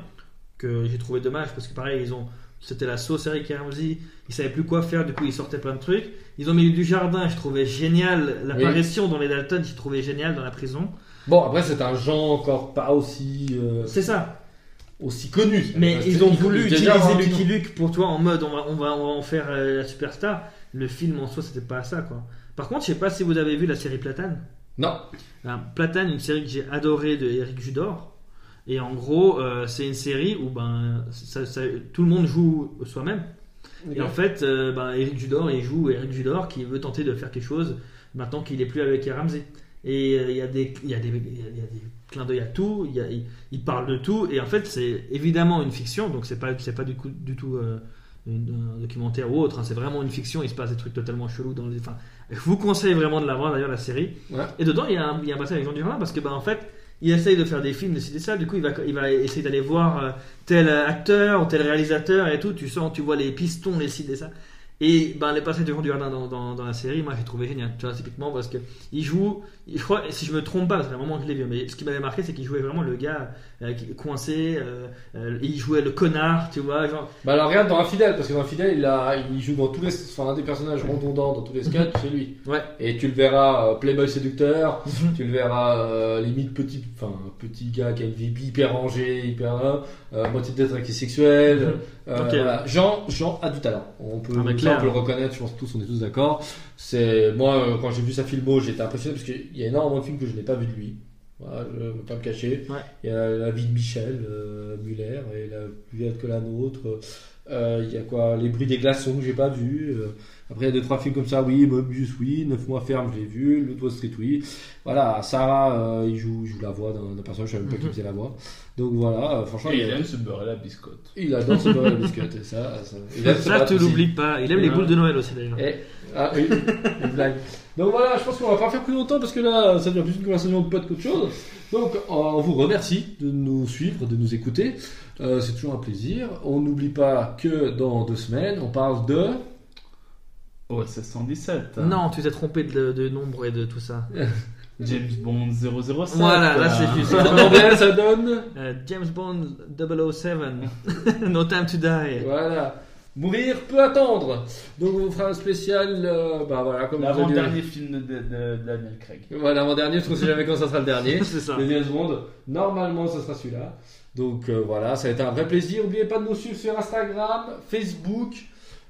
S2: Que j'ai trouvé dommage parce que pareil, ils ont. C'était la sauce Eric et Ramsey. Ils savaient plus quoi faire, du coup ils sortaient plein de trucs. Ils ont mis du jardin, je trouvais génial. L'apparition dans les Dalton, j'ai trouvé génial dans la prison.
S1: Bon, après, c'est un genre encore pas aussi. euh,
S2: C'est ça.
S1: aussi connu.
S2: Mais ils ont voulu utiliser. Lucky Luke pour toi en mode on va, on va, on va en faire euh, la superstar. Le film en soi, c'était pas ça quoi. Par contre, je sais pas si vous avez vu la série Platane.
S1: Non.
S2: Euh, Platane, une série que j'ai adorée de Eric Judor. Et en gros, euh, c'est une série où ben, ça- ça- tout le monde joue soi-même. Et en fait, euh, ben, Eric Judor, il joue Eric Judor qui veut tenter de faire quelque chose maintenant qu'il est plus avec Ramsey. Et euh, il y, a des- il y, a des- il y a- il y a des clins d'œil à tout, il, y a- il- il parle de tout, et en fait, c'est évidemment une fiction, donc c'est pas, c'est pas du, coup, du tout euh, une- un documentaire ou autre, hein, c'est vraiment une fiction, il se passe des trucs totalement chelous dans les. Enfin, je vous conseille vraiment de la voir d'ailleurs, la série.
S1: Ouais.
S2: Et dedans, il y a un, il y a un passage avec Jean Dujardin parce que, bah, en fait, il essaye de faire des films, de ça. Du coup, il va, il va essayer d'aller voir euh, tel acteur ou tel réalisateur et tout. Tu sens, tu vois les pistons, les ci, et ça. Et ben, les passages de Jean Dujardin dans, dans, dans la série, moi, j'ai trouvé génial. Tu vois, typiquement, parce que il joue, je crois, si je me trompe pas, c'est un moment que je l'ai vu, mais ce qui m'avait marqué, c'est qu'il jouait vraiment le gars euh, qui- coincé. euh, euh, il jouait le connard, tu vois, genre.
S1: Bah alors regarde dans Infidèle, parce que dans Infidèle, il, a, il joue dans tous les, enfin un des personnages redondants dans tous les sketchs, c'est lui.
S2: Ouais.
S1: Et tu le verras euh, playboy séducteur, (laughs) tu le verras euh, limite petit, enfin petit gars qui a une vie hyper rangée, hyper euh, moitié de tête qui Euh, voilà. Jean, Jean a du talent. On peut,
S2: Ah, mais
S1: ça,
S2: clair.
S1: on peut le reconnaître, je pense que tous, on est tous d'accord. C'est moi euh, quand j'ai vu sa filmo, j'étais impressionné parce qu'il y a énormément de films que je n'ai pas vu de lui. Voilà, je ne veux pas me cacher.
S2: Ouais.
S1: Il y a la vie de Michel euh, Muller et la plus vieille que la nôtre. Euh, il y a quoi? Les bruits des glaçons que j'ai pas vu. Euh, après il y a deux trois films comme ça. Oui, Mobius, oui. Neuf mois ferme, je l'ai vu. Le Wall Street, oui. Voilà, Sarah, euh, il joue, il joue la voix d'un personnage. Je savais même pas qui
S2: Mhm.
S1: faisait la voix. Donc voilà, euh, franchement,
S3: Et
S1: il,
S3: aime se beurrer la biscotte.
S1: il adore se beurrer la biscotte. Et ça, ça, il aime
S2: Ça, tu l'oublies pas. Il aime les boules de Noël aussi, d'ailleurs.
S1: Ah oui, une blague. Donc voilà, je pense qu'on va pas faire plus longtemps parce que là, ça devient plus une conversation de pote qu'autre chose. Donc on vous remercie de nous suivre, de nous écouter. Euh, c'est toujours un plaisir. On n'oublie pas que dans deux semaines, on parle de.
S3: OSS 117.
S2: Non, tu t'es trompé de, de nombre et de tout ça. (laughs)
S3: James Bond 007.
S2: Voilà, là, c'est juste.
S1: En anglais, ça donne.
S2: Euh, James Bond 007, (laughs) No Time to Die.
S1: Voilà. Mourir peut attendre. Donc on vous fera un spécial. euh, bah voilà, comme
S3: L'avant-dernier film de, de- de Daniel Craig.
S1: Voilà, l'avant-dernier, parce qu'on sait jamais quand ça sera le dernier. (laughs)
S2: C'est ça.
S1: Le James Bond, normalement, ce sera celui-là. Donc euh, voilà, ça a été un vrai plaisir. N'oubliez pas de nous suivre sur Instagram, Facebook.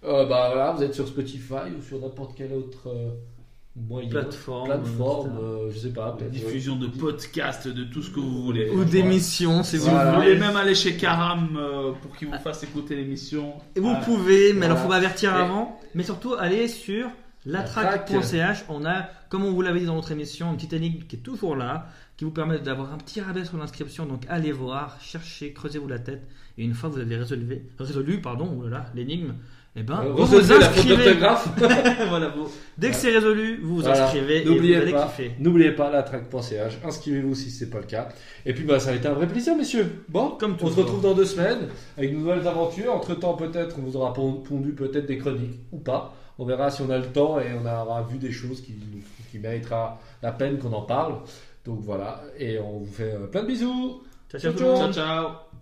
S1: Euh, bah voilà, vous êtes sur Spotify ou sur n'importe quel autre euh, moyen.
S2: Plateforme.
S1: Plateforme, euh, je sais pas.
S3: La diffusion de podcasts, de tout ce que vous voulez.
S2: Ou d'émissions, si vous
S1: Voilà.
S3: Vous
S2: voulez.
S3: même aller chez Karam euh, pour qu'il vous fasse écouter l'émission.
S2: Et vous
S3: Ah,
S2: pouvez, mais
S1: Voilà.
S2: alors faut m'avertir
S1: Et-
S2: avant. Mais surtout, allez sur latrack.ch. On a, comme on vous l'avait dit dans notre émission, une petite énigme qui est toujours là, qui vous permet d'avoir un petit rabais sur l'inscription. Donc allez voir, cherchez, creusez-vous la tête. Et une fois que vous avez résolu, résolu pardon, oh l'énigme, eh ben,
S1: Euh,
S2: vous vous inscrivez.
S1: d'orthographe. (laughs)
S2: voilà, vous- Dès que c'est résolu, vous vous
S1: Voilà.
S2: inscrivez et vous
S1: N'oubliez
S2: allez
S1: pas,
S2: kiffer.
S1: n'oubliez pas la track.ch. Inscrivez-vous si c'est pas le cas. Et puis bah ça a été un vrai plaisir, messieurs. Bon,
S2: Comme
S1: on se retrouve dans deux semaines avec de nouvelles aventures. Entre temps, peut-être on vous aura pon- pondu peut-être des chroniques ou pas. On verra si on a le temps et on aura vu des choses qui, qui méritera la peine qu'on en parle. Donc voilà, et on vous fait euh, plein de bisous.
S2: Ciao, ciao,
S1: Ciao,
S2: tout le monde.
S3: Ciao, ciao.